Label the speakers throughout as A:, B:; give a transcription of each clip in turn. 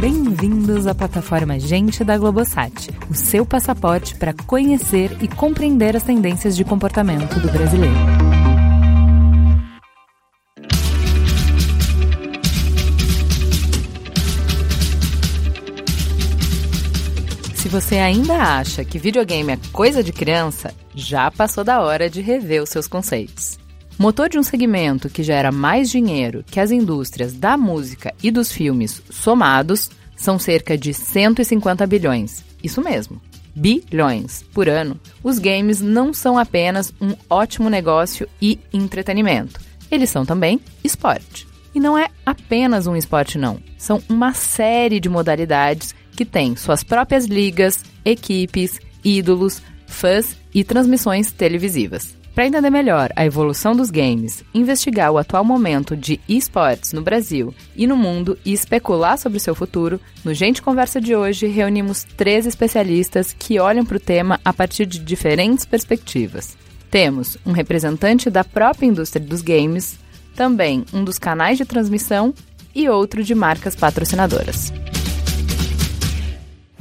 A: Bem-vindos à plataforma Gente da Globosat, o seu passaporte para conhecer e compreender as tendências de comportamento do brasileiro. Você ainda acha que videogame é coisa de criança, já passou da hora de rever os seus conceitos. Motor de um segmento que gera mais dinheiro que as indústrias da música e dos filmes somados são cerca de 150 bilhões. Isso mesmo, bilhões por ano. Os games não são apenas um ótimo negócio e entretenimento. Eles são também esporte. E não é apenas um esporte, não. São uma série de modalidades que têm suas próprias ligas, equipes, ídolos, fãs e transmissões televisivas. Para entender melhor a evolução dos games, investigar o atual momento de esportes no Brasil e no mundo e especular sobre seu futuro, no Gente Conversa de hoje reunimos três especialistas que olham para o tema a partir de diferentes perspectivas. Temos um representante da própria indústria dos games, também um dos canais de transmissão e outro de marcas patrocinadoras.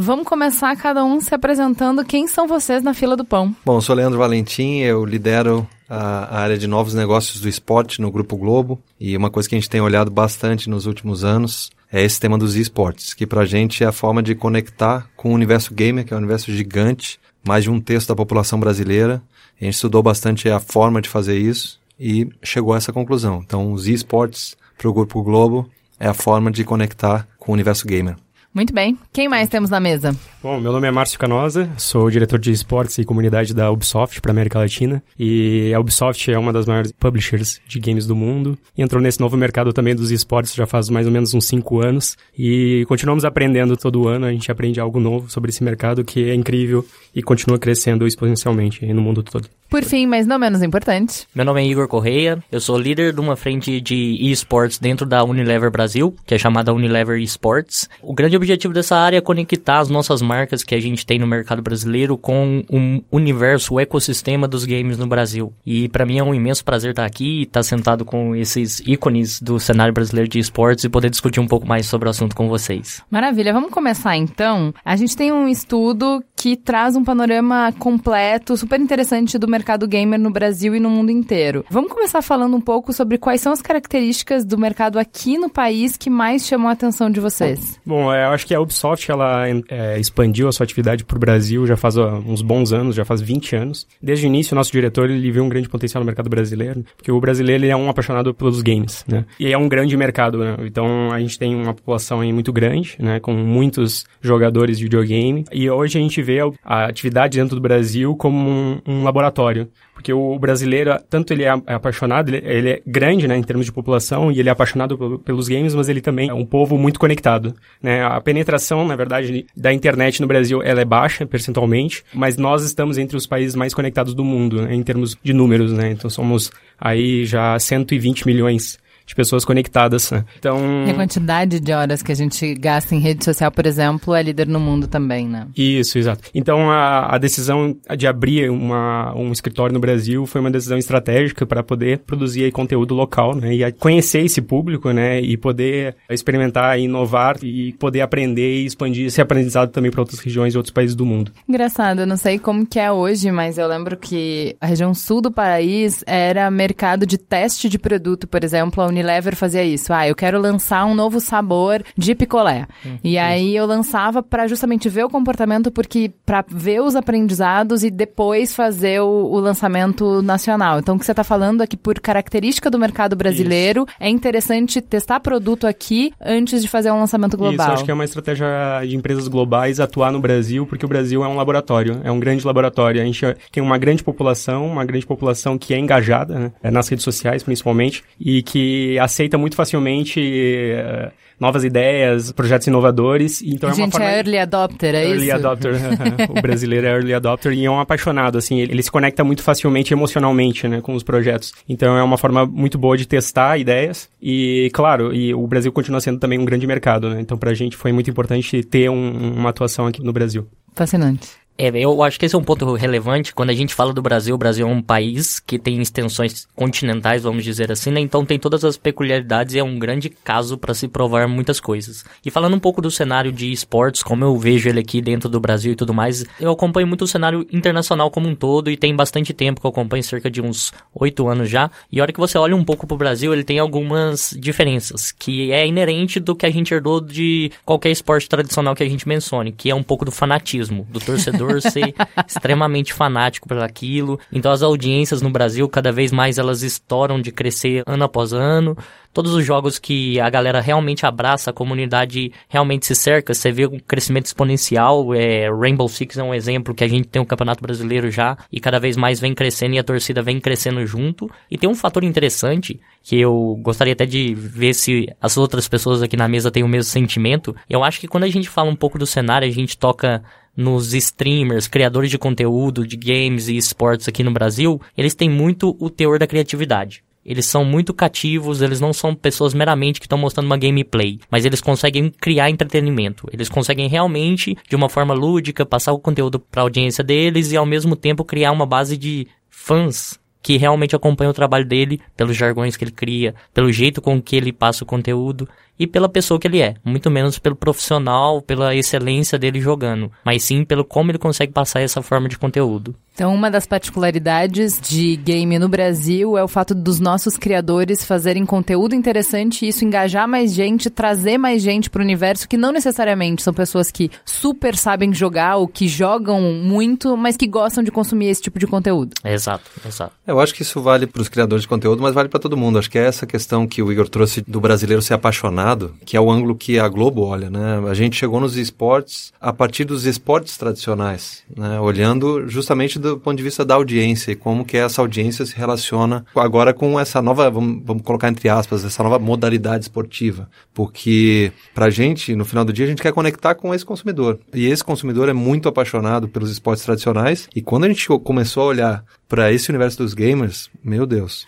A: Vamos começar cada um se apresentando. Quem são vocês na fila do pão?
B: Bom, eu sou Leandro Valentim, eu lidero a, área de novos negócios do esporte no Grupo Globo. E uma coisa que a gente tem olhado bastante nos últimos anos é esse tema dos esportes, que pra gente é a forma de conectar com o universo gamer, que é um universo gigante, mais de um terço da população brasileira. A gente estudou bastante a forma de fazer isso e chegou a essa conclusão. Então, os esportes para o Grupo Globo é a forma de conectar com o universo gamer.
A: Muito bem. Quem mais temos na mesa?
C: Bom, meu nome é Márcio Canosa, sou diretor de esportes e comunidade da Ubisoft para América Latina. E a Ubisoft é uma das maiores publishers de games do mundo. Entrou nesse novo mercado também dos esportes já faz mais ou menos uns cinco anos. E continuamos aprendendo todo ano, a gente aprende algo novo sobre esse mercado que é incrível e continua crescendo exponencialmente no mundo todo.
A: Por fim, mas não menos importante.
D: Meu nome é Igor Correia, eu sou líder de uma frente de esportes dentro da Unilever Brasil, que é chamada Unilever Esports. O grande objetivo dessa área é conectar as nossas marcas que a gente tem no mercado brasileiro com o universo, o ecossistema dos games no Brasil. E para mim é um imenso prazer estar aqui, estar sentado com esses ícones do cenário brasileiro de esportes e poder discutir um pouco mais sobre o assunto com vocês.
A: Maravilha, vamos começar então. A gente tem um estudo que traz um panorama completo, super interessante do mercado gamer no Brasil e no mundo inteiro. Vamos começar falando um pouco sobre quais são as características do mercado aqui no país que mais chamam a atenção de vocês.
C: Bom, é, eu acho que a Ubisoft ela é, expandiu a sua atividade para o Brasil já faz uns bons anos, já faz 20 anos. Desde o início, o nosso diretor ele viu um grande potencial no mercado brasileiro, porque o brasileiro ele é um apaixonado pelos games, né? E é um grande mercado, né? Então a gente tem uma população aí muito grande, né? Com muitos jogadores de videogame. E hoje a gente vê a atividade dentro do Brasil como um, um laboratório porque o brasileiro, tanto ele é apaixonado, ele, ele, é grande, né, em termos de população, e ele é apaixonado pelos games, mas ele também é um povo muito conectado, né? A penetração, na verdade, da internet no Brasil, ela é baixa, percentualmente, mas nós estamos entre os países mais conectados do mundo, né, em termos de números, né? Então somos aí já 120 milhões de pessoas conectadas. Né? Então.
A: E a quantidade de horas que a gente gasta em rede social, por exemplo, é líder no mundo também, né?
C: Isso, exato. Então a, a decisão de abrir uma, um escritório no Brasil foi uma decisão estratégica para poder produzir aí, conteúdo local, né? E conhecer esse público, né? E poder experimentar, inovar e poder aprender e expandir esse aprendizado também para outras regiões e outros países do mundo.
A: Engraçado, eu não sei como que é hoje, mas eu lembro que a região sul do país era mercado de teste de produto, por exemplo, a Unilever fazia isso. Ah, eu quero lançar um novo sabor de picolé. Hum, e aí eu lançava para justamente ver o comportamento, porque para ver os aprendizados e depois fazer o, o, lançamento nacional. Então, o que você está falando é que, por característica do mercado brasileiro, isso. é interessante testar produto aqui antes de fazer um lançamento global. Isso,
C: acho que é uma estratégia de empresas globais atuar no Brasil, porque o Brasil é um laboratório, é um grande laboratório. A gente tem uma grande população, uma grande população que é engajada, né? Nas redes sociais, principalmente, e que aceita muito facilmente uh, novas ideias, projetos inovadores. Então
A: a é gente
C: forma...
A: é early adopter, é
C: early
A: isso?
C: Early adopter. o brasileiro é early adopter e é um apaixonado, assim, ele, ele, se conecta muito facilmente emocionalmente, né, com os projetos. Então é uma forma muito boa de testar ideias e, claro, e o Brasil continua sendo também um grande mercado, né? Então pra gente foi muito importante ter um, uma atuação aqui no Brasil.
A: Fascinante.
D: É, eu acho que esse é um ponto relevante. Quando a gente fala do Brasil, o Brasil é um país que tem extensões continentais, vamos dizer assim, né? Então tem todas as peculiaridades e é um grande caso para se provar muitas coisas. E falando um pouco do cenário de esportes, como eu vejo ele aqui dentro do Brasil e tudo mais, eu acompanho muito o cenário internacional como um todo e tem bastante tempo que eu acompanho, cerca de uns oito anos já. E a hora que você olha um pouco pro Brasil, ele tem algumas diferenças, que é inerente do que a gente herdou de qualquer esporte tradicional que a gente mencione, que é um pouco do fanatismo, do torcedor torcedor ser extremamente fanático por aquilo. Então as audiências no Brasil cada vez mais elas estouram de crescer ano após ano. Todos os jogos que a galera realmente abraça, a comunidade realmente se cerca, você vê um crescimento exponencial. É, Rainbow Six é um exemplo que a gente tem um campeonato brasileiro já e cada vez mais vem crescendo e a torcida vem crescendo junto. E tem um fator interessante que eu gostaria até de ver se as outras pessoas aqui na mesa têm o mesmo sentimento. Eu acho que quando a gente fala um pouco do cenário, a gente toca nos streamers, criadores de conteúdo, de games e esportes aqui no Brasil, eles têm muito o teor da criatividade. Eles são muito cativos, eles não são pessoas meramente que estão mostrando uma gameplay, mas eles conseguem criar entretenimento. Eles conseguem realmente, de uma forma lúdica, passar o conteúdo para a audiência deles e ao mesmo tempo criar uma base de fãs que realmente acompanham o trabalho dele pelos jargões que ele cria, pelo jeito com que ele passa o conteúdo e pela pessoa que ele é, muito menos pelo profissional, pela excelência dele jogando, mas sim pelo como ele consegue passar essa forma de conteúdo.
A: Então, uma das particularidades de game no Brasil é o fato dos nossos criadores fazerem conteúdo interessante e isso engajar mais gente, trazer mais gente para o universo que não necessariamente são pessoas que super sabem jogar ou que jogam muito, mas que gostam de consumir esse tipo de conteúdo.
D: Exato, exato.
B: Eu acho que isso vale para os criadores de conteúdo, mas vale para todo mundo. Acho que é essa questão que o Igor trouxe do brasileiro ser apaixonado, que é o ângulo que a Globo olha, né? A gente chegou nos esportes a partir dos esportes tradicionais, né? Olhando justamente do ponto de vista da audiência e como que essa audiência se relaciona agora com essa nova, vamos, vamos colocar entre aspas, essa nova modalidade esportiva. Porque pra gente, no final do dia, a gente quer conectar com esse consumidor. E esse consumidor é muito apaixonado pelos esportes tradicionais. E quando a gente começou a olhar para esse universo dos gamers, meu Deus.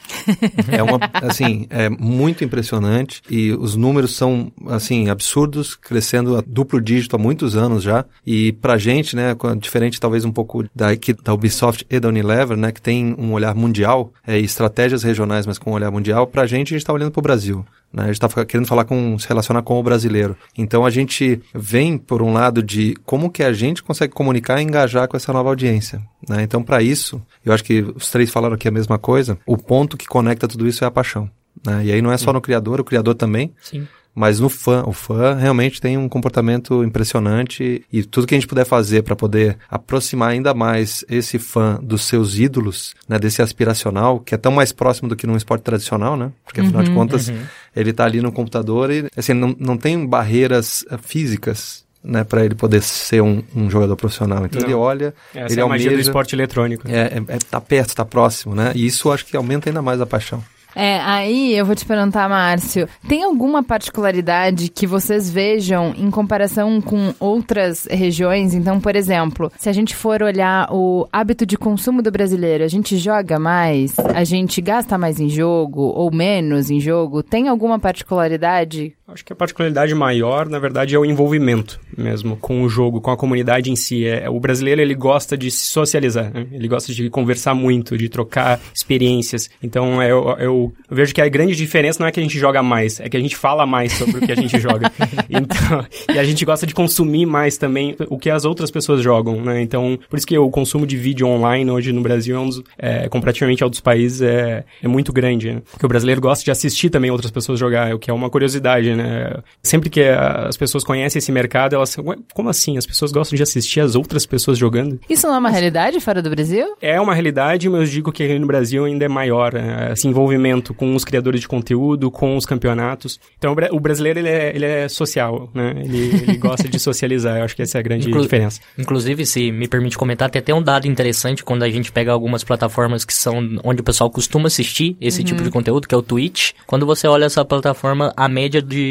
B: é uma, assim, é muito impressionante e os números são, assim, absurdos, crescendo a duplo dígito há muitos anos já. E pra gente, né, diferente talvez um pouco da, da Ubisoft e da Unilever, né, que tem um olhar mundial, é, estratégias regionais, mas com um olhar mundial, pra gente a gente tá olhando pro Brasil. Né? A gente está querendo falar com, se relacionar com o brasileiro. Então a gente vem por um lado de como que a gente consegue comunicar e engajar com essa nova audiência. Né? Então para isso, eu acho que os três falaram aqui a mesma coisa. O ponto que conecta tudo isso é a paixão. Né? E aí não é só no criador, o criador também.
D: Sim.
B: Mas no fã, o fã realmente tem um comportamento impressionante e tudo que a gente puder fazer para poder aproximar ainda mais esse fã dos seus ídolos, né, desse aspiracional, que é tão mais próximo do que num esporte tradicional, né? Porque afinal uhum, de contas, uhum. ele está ali no computador e assim, não, não tem barreiras uh, físicas né, para ele poder ser um, um jogador profissional. Então Não. ele olha,
C: Essa
B: ele
C: é a
B: almeja,
C: magia do esporte eletrônico.
B: É, é, é, tá perto, tá próximo, né? E isso acho que aumenta ainda mais a paixão.
A: É, aí eu vou te perguntar, Márcio, tem alguma particularidade que vocês vejam em comparação com outras regiões? Então, por exemplo, se a gente for olhar o hábito de consumo do brasileiro, a gente joga mais, a gente gasta mais em jogo ou menos em jogo? Tem alguma particularidade?
C: Acho que a particularidade maior, na verdade, é o envolvimento mesmo com o jogo, com a comunidade em si. É, o brasileiro, ele gosta de se socializar, né? ele gosta de conversar muito, de trocar experiências. Então, eu, eu eu, vejo que a grande diferença não é que a gente joga mais, é que a gente fala mais sobre o que a gente joga. Então, e a gente gosta de consumir mais também o que as outras pessoas jogam, né? Então, por isso que o consumo de vídeo online hoje no Brasil é, um dos, é comparativamente a outros países, é, é muito grande, né? Porque o brasileiro gosta de assistir também outras pessoas jogar, o que é uma curiosidade, né? Sempre que as pessoas conhecem esse mercado, elas como assim? As pessoas gostam de assistir as outras pessoas jogando?
A: Isso não é uma realidade fora do Brasil?
C: É uma realidade, mas eu digo que aqui no Brasil ainda é maior, né? esse envolvimento com os criadores de conteúdo, com os campeonatos. Então, o brasileiro, ele é, ele é social, né? Ele, ele gosta de socializar. Eu acho que essa é a grande Inclu diferença.
D: Inclusive, se me permite comentar, tem até um dado interessante quando a gente pega algumas plataformas que são onde o pessoal costuma assistir esse uhum. tipo de conteúdo, que é o Twitch. Quando você olha essa plataforma, a média de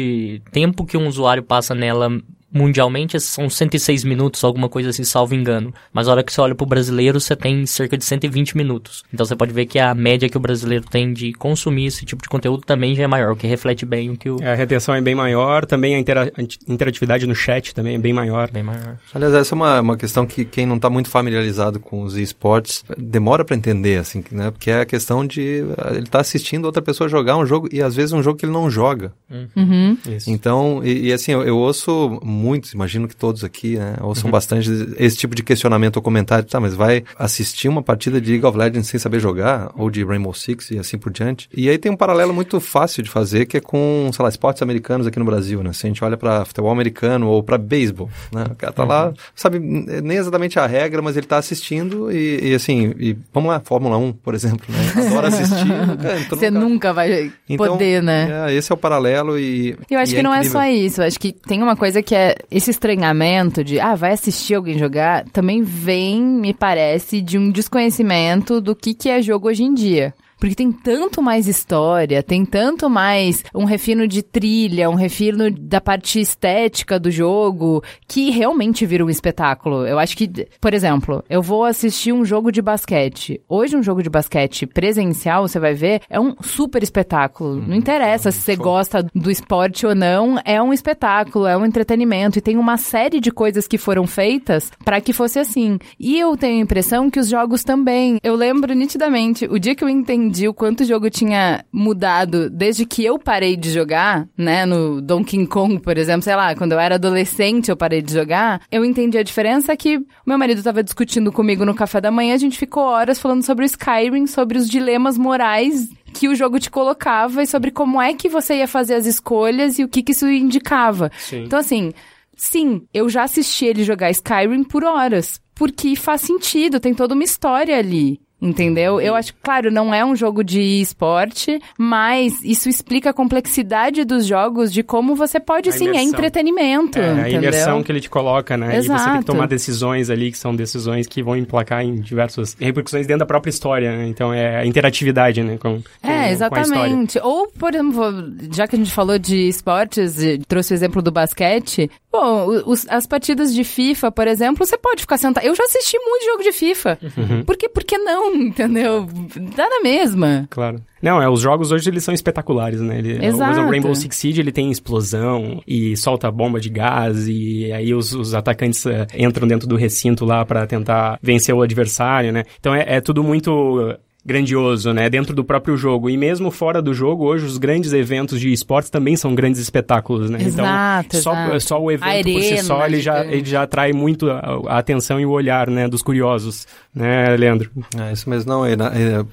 D: tempo que um usuário passa nela mundialmente são 106 minutos, alguma coisa assim, salvo engano. Mas a hora que você olha pro brasileiro, você tem cerca de 120 minutos. Então você pode ver que a média que o brasileiro tem de consumir esse tipo de conteúdo também já é maior, o que reflete bem o que o...
C: A retenção é bem maior, também a intera interatividade no chat também é bem maior.
D: Bem maior.
B: Aliás, essa é uma, uma questão que quem não está muito familiarizado com os esportes demora para entender, assim, né? Porque é a questão de ele tá assistindo outra pessoa jogar um jogo e às vezes um jogo que ele não joga.
A: Uhum.
B: Então, e, e assim, eu, eu, ouço muitos, imagino que todos aqui, né, ouçam uhum. bastante esse tipo de questionamento ou comentário, tá, mas vai assistir uma partida de League of Legends sem saber jogar, ou de Rainbow Six e assim por diante. E aí tem um paralelo muito fácil de fazer, que é com, sei lá, esportes americanos aqui no Brasil, né? Se a gente olha para futebol americano ou para beisebol, né? O cara tá uhum. lá, sabe nem exatamente a regra, mas ele tá assistindo e, e assim, e, vamos lá, Fórmula 1, por exemplo, né? Adora assistir.
A: Você nunca vai então, poder, né?
B: É, esse é o paralelo e...
A: Eu acho que
B: é
A: não
B: incrível.
A: é só isso, eu acho que tem uma coisa que é esse estranhamento de, ah, vai assistir alguém jogar, também vem, me parece, de um desconhecimento do que, que é jogo hoje em dia. Porque tem tanto mais história, tem tanto mais um refino de trilha, um refino da parte estética do jogo, que realmente vira um espetáculo. Eu acho que, por exemplo, eu vou assistir um jogo de basquete. Hoje, um jogo de basquete presencial, você vai ver, é um super espetáculo. Não interessa se você gosta do esporte ou não, é um espetáculo, é um entretenimento. E tem uma série de coisas que foram feitas para que fosse assim. E eu tenho a impressão que os jogos também. Eu lembro nitidamente, o dia que eu entendi entendi o quanto o jogo tinha mudado desde que eu parei de jogar, né? No Donkey Kong, por exemplo, sei lá, quando eu era adolescente eu parei de jogar, eu entendi a diferença que meu marido estava discutindo comigo no café da manhã, a gente ficou horas falando sobre o Skyrim, sobre os dilemas morais que o jogo te colocava e sobre como é que você ia fazer as escolhas e o que, que isso indicava. Sim. Então, assim, sim, eu já assisti ele jogar Skyrim por horas. Porque faz sentido, tem toda uma história ali. Entendeu? Eu acho que, claro, não é um jogo de esporte, mas isso explica a complexidade dos jogos de como você pode, sim, é é entretenimento. É,
C: a imersão que ele te coloca, né? Exato. E você tem que tomar decisões ali, que são decisões que vão emplacar em diversas repercussões dentro da própria história, né? Então é a interatividade, né? Com, com
A: é, exatamente. Ou, por exemplo, já que a gente falou de esportes, trouxe o exemplo do basquete, bom, os, as partidas de FIFA, por exemplo, você pode ficar sentado. Eu já assisti muito jogo de FIFA. Uhum. Por, que, por que não? Entendeu? Dá na mesma.
C: Claro. Não, é, os jogos hoje eles são espetaculares, né? Ele,
A: Exato.
C: O Rainbow Six Siege ele tem explosão e solta bomba de gás e aí os, os atacantes uh, entram dentro do recinto lá para tentar vencer o adversário, né? Então é, é tudo muito grandioso, né, dentro do próprio jogo. E mesmo fora do jogo, hoje os grandes eventos de esportes também são grandes espetáculos, né?
A: Exato,
C: então, só,
A: exato.
C: só o evento Arena, por si só, ele já, ele já atrai muito a, a, atenção e o olhar, né, dos curiosos, né, Leandro?
B: É isso mesmo, não,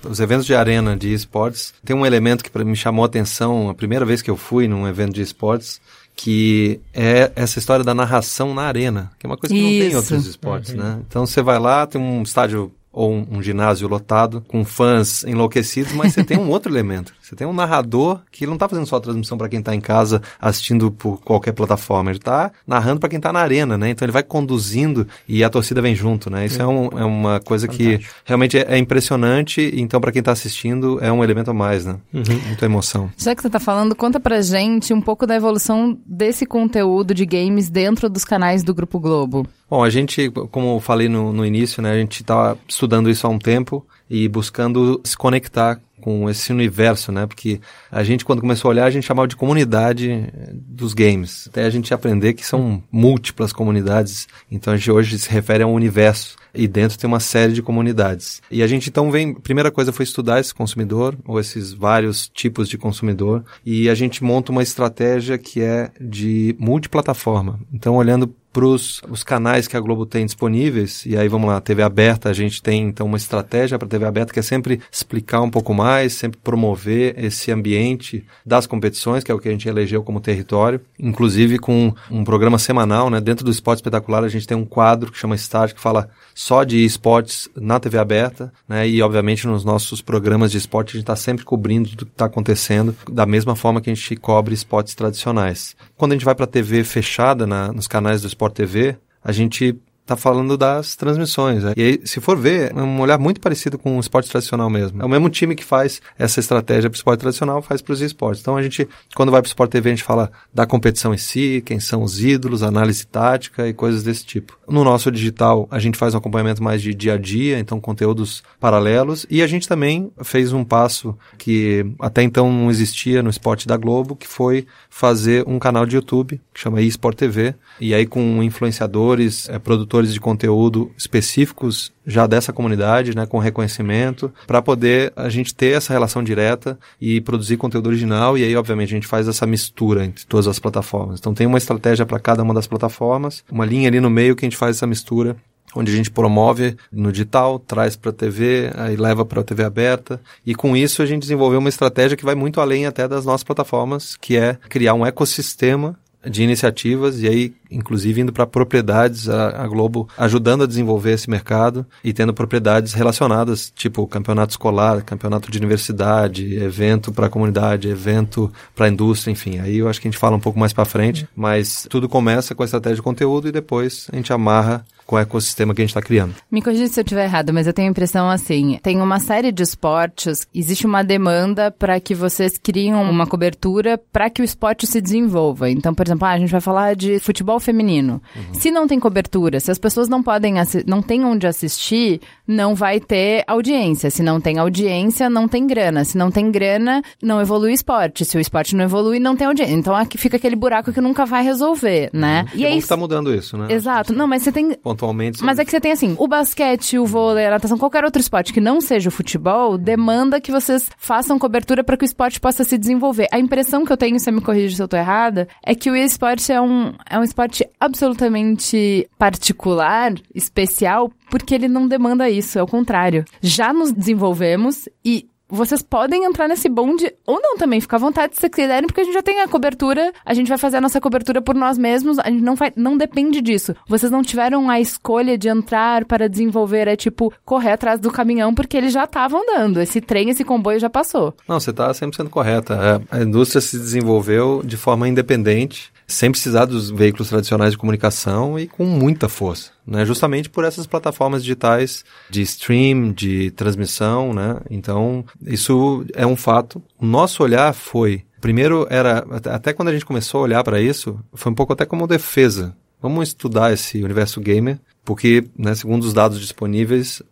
B: os eventos de arena de esportes, tem um elemento que me chamou a atenção a primeira vez que eu fui num evento de esportes, que é essa história da narração na arena, que é uma coisa que Isso. não tem em outros esportes, uhum. né? Então você vai lá, tem um estádio ou um, um, ginásio lotado com fãs enlouquecidos, mas você tem um outro elemento. Você tem um narrador que não está fazendo só a transmissão para quem está em casa assistindo por qualquer plataforma, ele está narrando para quem está na arena, né? Então ele vai conduzindo e a torcida vem junto, né? Isso é, um, é uma coisa Fantástico. que realmente é, é impressionante. Então para quem está assistindo é um elemento a mais, né? Uhum. Muita emoção.
A: Já que você está falando, conta para gente um pouco da evolução desse conteúdo de games dentro dos canais do Grupo Globo.
B: Bom, a gente, como eu falei no, no início, né, a gente está estudando isso há um tempo e buscando se conectar com esse universo, né? Porque a gente, quando começou a olhar, a gente chamava de comunidade eh, dos games. Até a gente aprender que são múltiplas comunidades. Então a gente hoje se refere a um universo. E dentro tem uma série de comunidades. E a gente então vem, primeira coisa foi estudar esse consumidor, ou esses vários tipos de consumidor, e a gente monta uma estratégia que é de multiplataforma. Então, olhando para os canais que a Globo tem disponíveis, e aí vamos lá, TV aberta, a gente tem então uma estratégia para TV aberta que é sempre explicar um pouco mais, sempre promover esse ambiente das competições, que é o que a gente elegeu como território, inclusive com um programa semanal, né? Dentro do Esporte Espetacular a gente tem um quadro que chama Start, que fala só de esportes na TV aberta, né? E obviamente nos nossos programas de esporte a gente está sempre cobrindo tudo que está acontecendo, da mesma forma que a gente cobre esportes tradicionais. Quando a gente vai para a TV fechada, na, nos canais do Sport TV, a gente está falando das transmissões. Né? E aí, se for ver, é um olhar muito parecido com o esporte tradicional mesmo. É o mesmo time que faz essa estratégia para o esporte tradicional, faz para os esportes. Então a gente, quando vai para o Sport TV, a gente fala da competição em si, quem são os ídolos, análise tática e coisas desse tipo. No nosso digital, a gente faz um acompanhamento mais de dia a dia, então conteúdos paralelos. E a gente também fez um passo que até então não existia no esporte da Globo, que foi fazer um canal de YouTube, que chama eSport TV, e aí com influenciadores, é, produtores de conteúdo específicos já dessa comunidade, né, com reconhecimento, para poder a gente ter essa relação direta e produzir conteúdo original, e aí, obviamente, a gente faz essa mistura entre todas as plataformas. Então tem uma estratégia para cada uma das plataformas, uma linha ali no meio que a gente faz essa mistura onde a gente promove no digital, traz para a TV, aí leva para a TV aberta. E com isso a gente desenvolveu uma estratégia que vai muito além até das nossas plataformas, que é criar um ecossistema de iniciativas e aí inclusive indo para propriedades a, a, Globo ajudando a desenvolver esse mercado e tendo propriedades relacionadas tipo campeonato escolar campeonato de universidade evento para a comunidade evento para a indústria enfim aí eu acho que a gente fala um pouco mais para frente mas tudo começa com a estratégia de conteúdo e depois a gente amarra com o ecossistema que a gente está criando.
A: Me corrija se eu estiver errado, mas eu tenho a impressão assim: tem uma série de esportes, existe uma demanda para que vocês criem uma cobertura para que o esporte se desenvolva. Então, por exemplo, ah, a gente vai falar de futebol feminino. Uhum. Se não tem cobertura, se as pessoas não podem não têm onde assistir, não vai ter audiência. Se não tem audiência, não tem grana. Se não tem grana, não evolui o esporte. Se o esporte não evolui, não tem audiência. Então aqui fica aquele buraco que nunca vai resolver, né?
B: Uhum. E aí está mudando isso, né?
A: Exato. Não, mas você tem
B: pontualmente.
A: Mas é que você tem assim, o basquete, o vôlei, a natação, qualquer outro esporte que não seja o futebol, demanda que vocês façam cobertura para que o esporte possa se desenvolver. A impressão que eu tenho, você me corrige se eu tô errada, é que o esporte é um, é um esporte absolutamente particular, especial, porque ele não demanda isso, é o contrário. Já nos desenvolvemos e vocês podem entrar nesse bonde ou não também, fica à vontade se quiserem, porque a gente já tem a cobertura, a gente vai fazer a nossa cobertura por nós mesmos, a gente não, vai, não depende disso. Vocês não tiveram a escolha de entrar para desenvolver, é tipo, correr atrás do caminhão, porque eles já estavam andando, esse trem, esse comboio já passou.
B: Não, você está 100% correta. A indústria se desenvolveu de forma independente, sem precisar dos veículos tradicionais de comunicação e com muita força, né? Justamente por essas plataformas digitais de stream, de transmissão, né? Então, isso é um fato. O nosso olhar foi, primeiro era, até quando a gente começou a olhar para isso, foi um pouco até como defesa. Vamos estudar esse universo gamer, porque, né, segundo os dados disponíveis,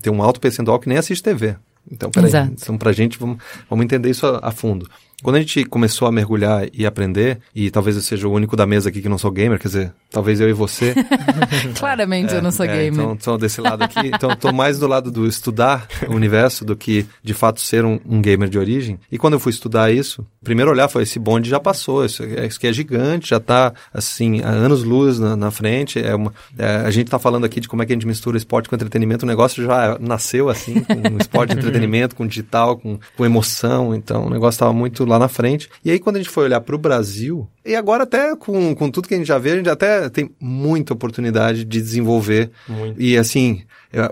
B: tem um alto percentual que nem assiste TV. Então, peraí. Então, pra gente, vamos, vamos entender isso a, a fundo. Quando a gente começou a mergulhar e aprender, e talvez eu seja o único da mesa aqui que não sou gamer, quer dizer, talvez eu e você.
A: Claramente é, eu não sou é, gamer.
B: Então, estou desse lado aqui. Então, estou mais do lado do estudar o universo do que, de fato, ser um, um, gamer de origem. E quando eu fui estudar isso, primeiro olhar foi, esse bonde já passou, isso, é, isso aqui é gigante, já está, assim, há anos-luz na, na, frente. É uma, é, a gente está falando aqui de como é que a gente mistura esporte com entretenimento, o negócio já nasceu assim, com esporte, entretenimento, com digital, com, com emoção. Então, o negócio estava muito lá na frente. E aí, quando a gente foi olhar para o Brasil, e agora até com, com tudo que a gente já vê, a gente até tem muita oportunidade de desenvolver. Muito. E assim,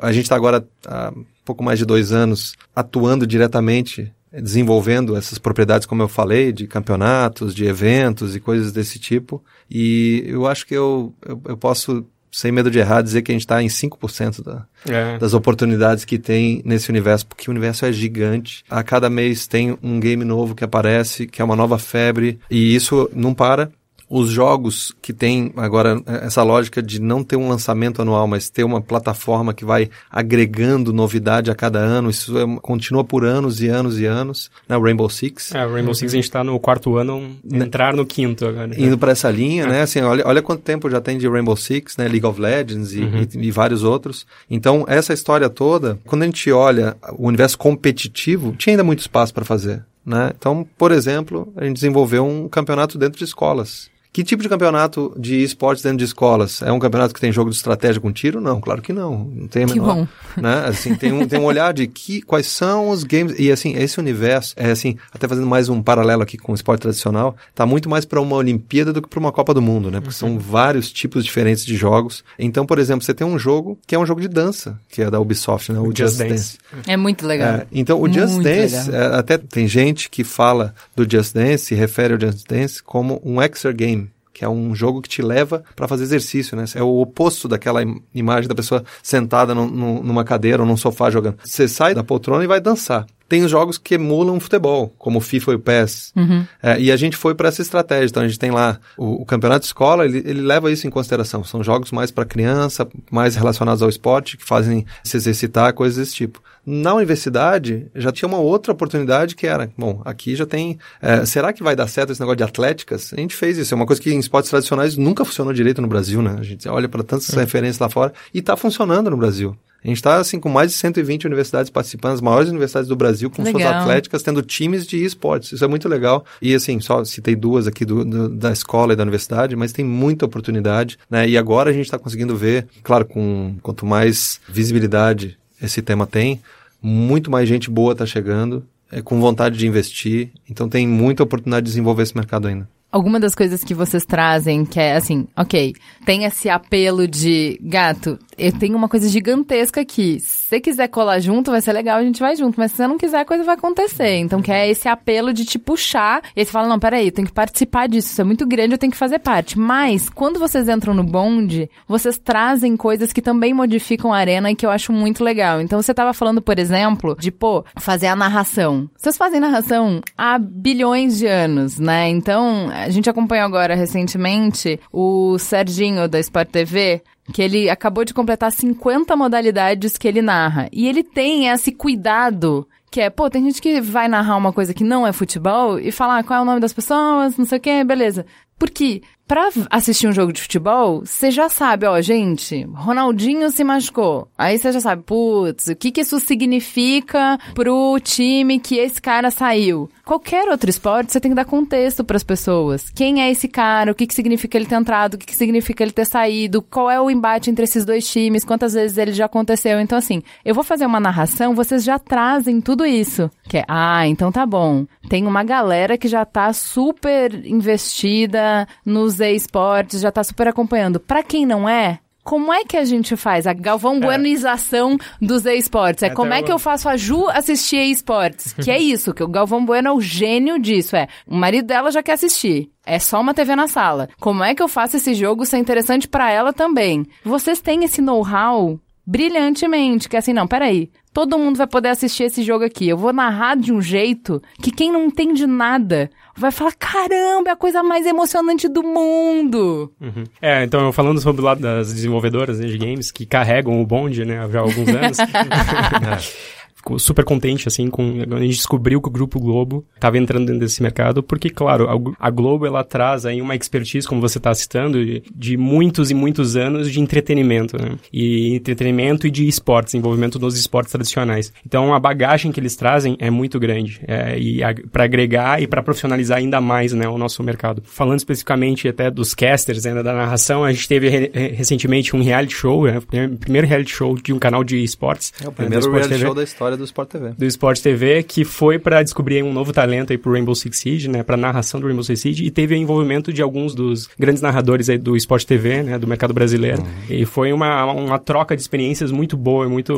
B: a gente está agora há pouco mais de dois anos atuando diretamente desenvolvendo essas propriedades, como eu falei, de campeonatos, de eventos e coisas desse tipo. E eu acho que eu, eu, eu posso sem medo de errar, dizer que a gente está em 5% da, é. das oportunidades que tem nesse universo, porque o universo é gigante. A cada mês tem um game novo que aparece, que é uma nova febre, e isso não para os jogos que tem agora essa lógica de não ter um lançamento anual, mas ter uma plataforma que vai agregando novidade a cada ano, isso é, continua por anos e anos e anos, né? O Rainbow Six.
C: É, o Rainbow Six a gente está no quarto ano, né? entrar no quinto agora.
B: Né? Indo para essa linha, é. né? Assim, olha, olha quanto tempo já tem de Rainbow Six, né? League of Legends e, uhum. e, e vários outros. Então, essa história toda, quando a gente olha o universo competitivo, tinha ainda muito espaço para fazer. Né? Então, por exemplo, a gente desenvolveu um campeonato dentro de escolas. Que tipo de campeonato de esportes dentro de escolas? É um campeonato que tem jogo de estratégia com tiro? Não, claro que não. Não tem a menor. Que bom. Né? Assim, tem um, tem um olhar de que, quais são os games. E assim, esse universo, é assim, até fazendo mais um paralelo aqui com o esporte tradicional, tá muito mais para uma Olimpíada do que para uma Copa do Mundo, né? Porque uhum. são vários tipos diferentes de jogos. Então, por exemplo, você tem um jogo que é um jogo de dança, que é da Ubisoft, né? O,
A: Just, Just Dance. Dance. É muito legal. É,
B: então, o muito Just Dance, é, até tem gente que fala do Just Dance, se refere ao Just Dance como um extra game que é um jogo que te leva para fazer exercício, né? É o oposto daquela im imagem da pessoa sentada no, no, numa cadeira ou num sofá jogando. Você sai da poltrona e vai dançar tem os jogos que emulam futebol, como o FIFA e o PES. Uhum. É, e a gente foi para essa estratégia. Então a gente tem lá o, o campeonato de escola, ele, ele, leva isso em consideração. São jogos mais para criança, mais relacionados ao esporte, que fazem se exercitar, coisas desse tipo. Na universidade, já tinha uma outra oportunidade que era, bom, aqui já tem. É, será que vai dar certo esse negócio de atléticas? A gente fez isso. É uma coisa que em esportes tradicionais nunca funcionou direito no Brasil, né? A gente olha para tantas é. referências lá fora e está funcionando no Brasil. A gente está assim, com mais de 120 universidades participando, as maiores universidades do Brasil, com legal. suas atléticas, tendo times de esportes. Isso é muito legal. E assim, só citei duas aqui do, do, da escola e da universidade, mas tem muita oportunidade. Né? E agora a gente está conseguindo ver, claro, com quanto mais visibilidade esse tema tem, muito mais gente boa está chegando, é, com vontade de investir. Então tem muita oportunidade de desenvolver esse mercado ainda
A: alguma das coisas que vocês trazem, que é assim, ok, tem esse apelo de gato, eu tenho uma coisa gigantesca aqui. Se você quiser colar junto, vai ser legal, a gente vai junto. Mas se você não quiser, a coisa vai acontecer. Então, que é esse apelo de te puxar. E aí você fala, não, peraí, eu tenho que participar disso. Isso é muito grande, eu tenho que fazer parte. Mas, quando vocês entram no bonde, vocês trazem coisas que também modificam a arena e que eu acho muito legal. Então, você tava falando, por exemplo, de, pô, fazer a narração. Vocês fazem narração há bilhões de anos, né? Então, a gente acompanhou agora recentemente o Serginho da Sport TV que ele acabou de completar 50 modalidades que ele narra. E ele tem esse cuidado que é, pô, tem gente que vai narrar uma coisa que não é futebol e falar qual é o nome das pessoas, não sei o que, beleza. Porque Pra assistir um jogo de futebol, você já sabe, ó, gente, Ronaldinho se machucou. Aí você já sabe, putz, o que que isso significa pro time que esse cara saiu? Qualquer outro esporte, você tem que dar contexto para as pessoas. Quem é esse cara? O que que significa ele ter entrado? O que que significa ele ter saído? Qual é o embate entre esses dois times? Quantas vezes ele já aconteceu? Então, assim, eu vou fazer uma narração, vocês já trazem tudo isso. Que é, ah, então tá bom. Tem uma galera que já tá super investida nos esportes, já tá super acompanhando. Para quem não é, como é que a gente faz a Galvão Buenoização é. dos esportes? É, é como é que eu faço a Ju assistir esportes? que é isso, que o Galvão Bueno é o gênio disso. É, o marido dela já quer assistir. É só uma TV na sala. Como é que eu faço esse jogo ser interessante para ela também? Vocês têm esse know-how brilhantemente, que é assim, não, peraí, todo mundo vai poder assistir esse jogo aqui. Eu vou narrar de um jeito que quem não entende nada vai falar: caramba, é a coisa mais emocionante do mundo.
C: Uhum. É, então falando sobre o lado das desenvolvedoras né, de games que carregam o bonde, né, já há alguns anos. super contente, assim, com a gente descobriu que o Grupo Globo estava entrando dentro desse mercado, porque, claro, a, a Globo, ela traz aí uma expertise, como você está citando, de, de, muitos e muitos anos de entretenimento, né? E entretenimento e de esportes, envolvimento nos esportes tradicionais. Então, a bagagem que eles trazem é muito grande, é, e para agregar e para profissionalizar ainda mais, né, o nosso mercado. Falando especificamente até dos casters, né, da narração, a gente teve re recentemente um reality show, né, o primeiro reality show de um canal de esportes.
B: É o primeiro reality TV. show da história do Sport TV.
C: Do Sport TV, que foi para descobrir um novo talento aí pro Rainbow Six Siege, né, pra narração do Rainbow Six Siege, e teve o envolvimento de alguns dos grandes narradores aí do Sport TV, né, do mercado brasileiro. Uhum. E foi uma, uma troca de experiências muito boa, muito,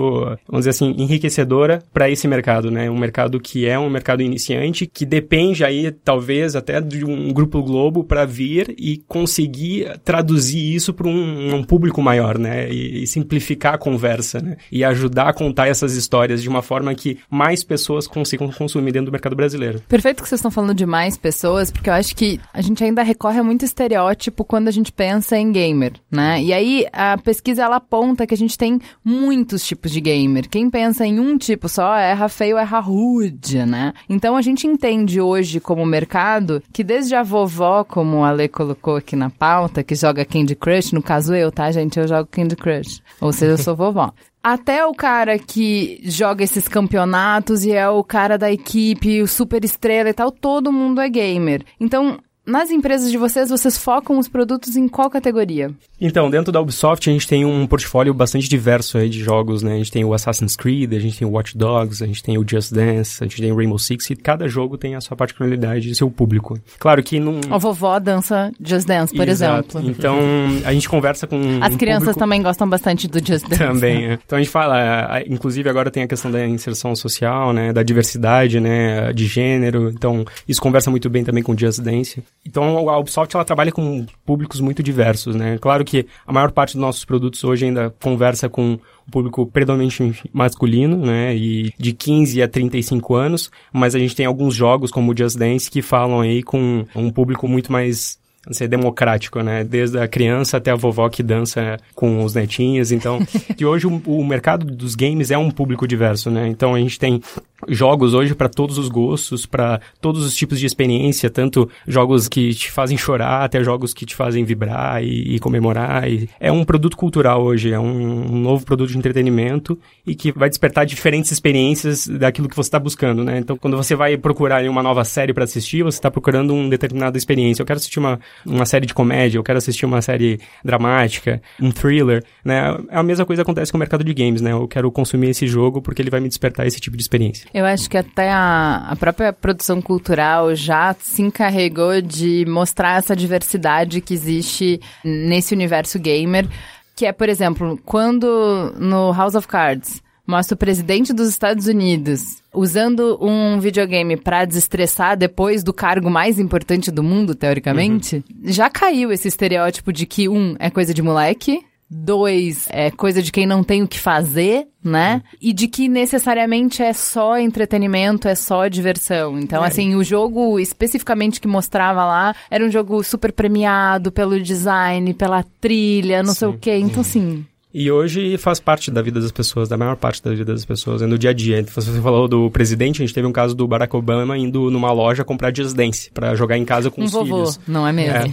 C: vamos dizer assim, enriquecedora para esse mercado, né, um mercado que é um mercado iniciante, que depende aí, talvez, até de um grupo globo para vir e conseguir traduzir isso para um, um, público maior, né, e, e simplificar a conversa, né, e ajudar a contar essas histórias de uma forma que mais pessoas consigam consumir dentro do mercado brasileiro.
A: Perfeito que vocês estão falando de mais pessoas, porque eu acho que a gente ainda recorre a muito estereótipo quando a gente pensa em gamer, né? E aí a pesquisa ela aponta que a gente tem muitos tipos de gamer. Quem pensa em um tipo só erra feio, erra rude, né? Então a gente entende hoje como mercado que desde a vovó, como a Ale colocou aqui na pauta, que joga Candy Crush, no caso eu, tá, gente? Eu jogo Candy Crush. Ou seja, eu sou vovó até o cara que joga esses campeonatos e é o cara da equipe, o super estrela e tal, todo mundo é gamer. Então, nas empresas de vocês, vocês focam os produtos em qual categoria?
C: Então, dentro da Ubisoft, a gente tem um portfólio bastante diverso aí de jogos, né? A gente tem o Assassin's Creed, a gente tem o Watch Dogs, a gente tem o Just Dance, a gente tem o Rainbow Six, e cada jogo tem a sua particularidade e seu público. Claro que não...
A: A vovó dança Just Dance, por Exato.
C: exemplo. Então, a gente conversa com
A: As
C: um
A: crianças
C: público...
A: também gostam bastante do Just Dance.
C: Também, é. Então, a gente fala, inclusive agora tem a questão da inserção social, né? Da diversidade, né? De gênero. Então, isso conversa muito bem também com o Just Dance. Então a Ubisoft ela trabalha com públicos muito diversos, né? Claro que a maior parte dos nossos produtos hoje ainda conversa com um público predominantemente masculino, né? E de 15 a 35 anos, mas a gente tem alguns jogos como o Just Dance que falam aí com um público muito mais democrático, né? Desde a criança até a vovó que dança com os netinhos. Então, de hoje o, o mercado dos games é um público diverso, né? Então a gente tem jogos hoje para todos os gostos, para todos os tipos de experiência, tanto jogos que te fazem chorar até jogos que te fazem vibrar e, e comemorar. E é um produto cultural hoje, é um, um, novo produto de entretenimento e que vai despertar diferentes experiências daquilo que você está buscando, né? Então, quando você vai procurar uma nova série para assistir, você está procurando uma determinada experiência. Eu quero assistir uma, uma série de comédia, eu quero assistir uma série dramática, um thriller, né? A mesma coisa acontece com o mercado de games, né? Eu quero consumir esse jogo porque ele vai me despertar esse tipo de experiência.
A: Eu acho que até a, a própria produção cultural já se encarregou de mostrar essa diversidade que existe nesse universo gamer. Que é, por exemplo, quando no House of Cards mostra o presidente dos Estados Unidos usando um videogame para desestressar depois do cargo mais importante do mundo, teoricamente, uhum. já caiu esse estereótipo de que, um, é coisa de moleque, Dois, é coisa de quem não tem o que fazer, né? E de que necessariamente é só entretenimento, é só diversão. Então, é. assim, o jogo especificamente que mostrava lá era um jogo super premiado pelo design, pela trilha, não Sim. sei o quê. Então, assim.
C: E hoje faz parte da vida das pessoas, da maior parte da vida das pessoas, é no dia a dia. Então, você falou do presidente, a gente teve um caso do Barack Obama indo numa loja comprar Just Dance para jogar em casa com um os
A: vovô,
C: filhos.
A: não é mesmo?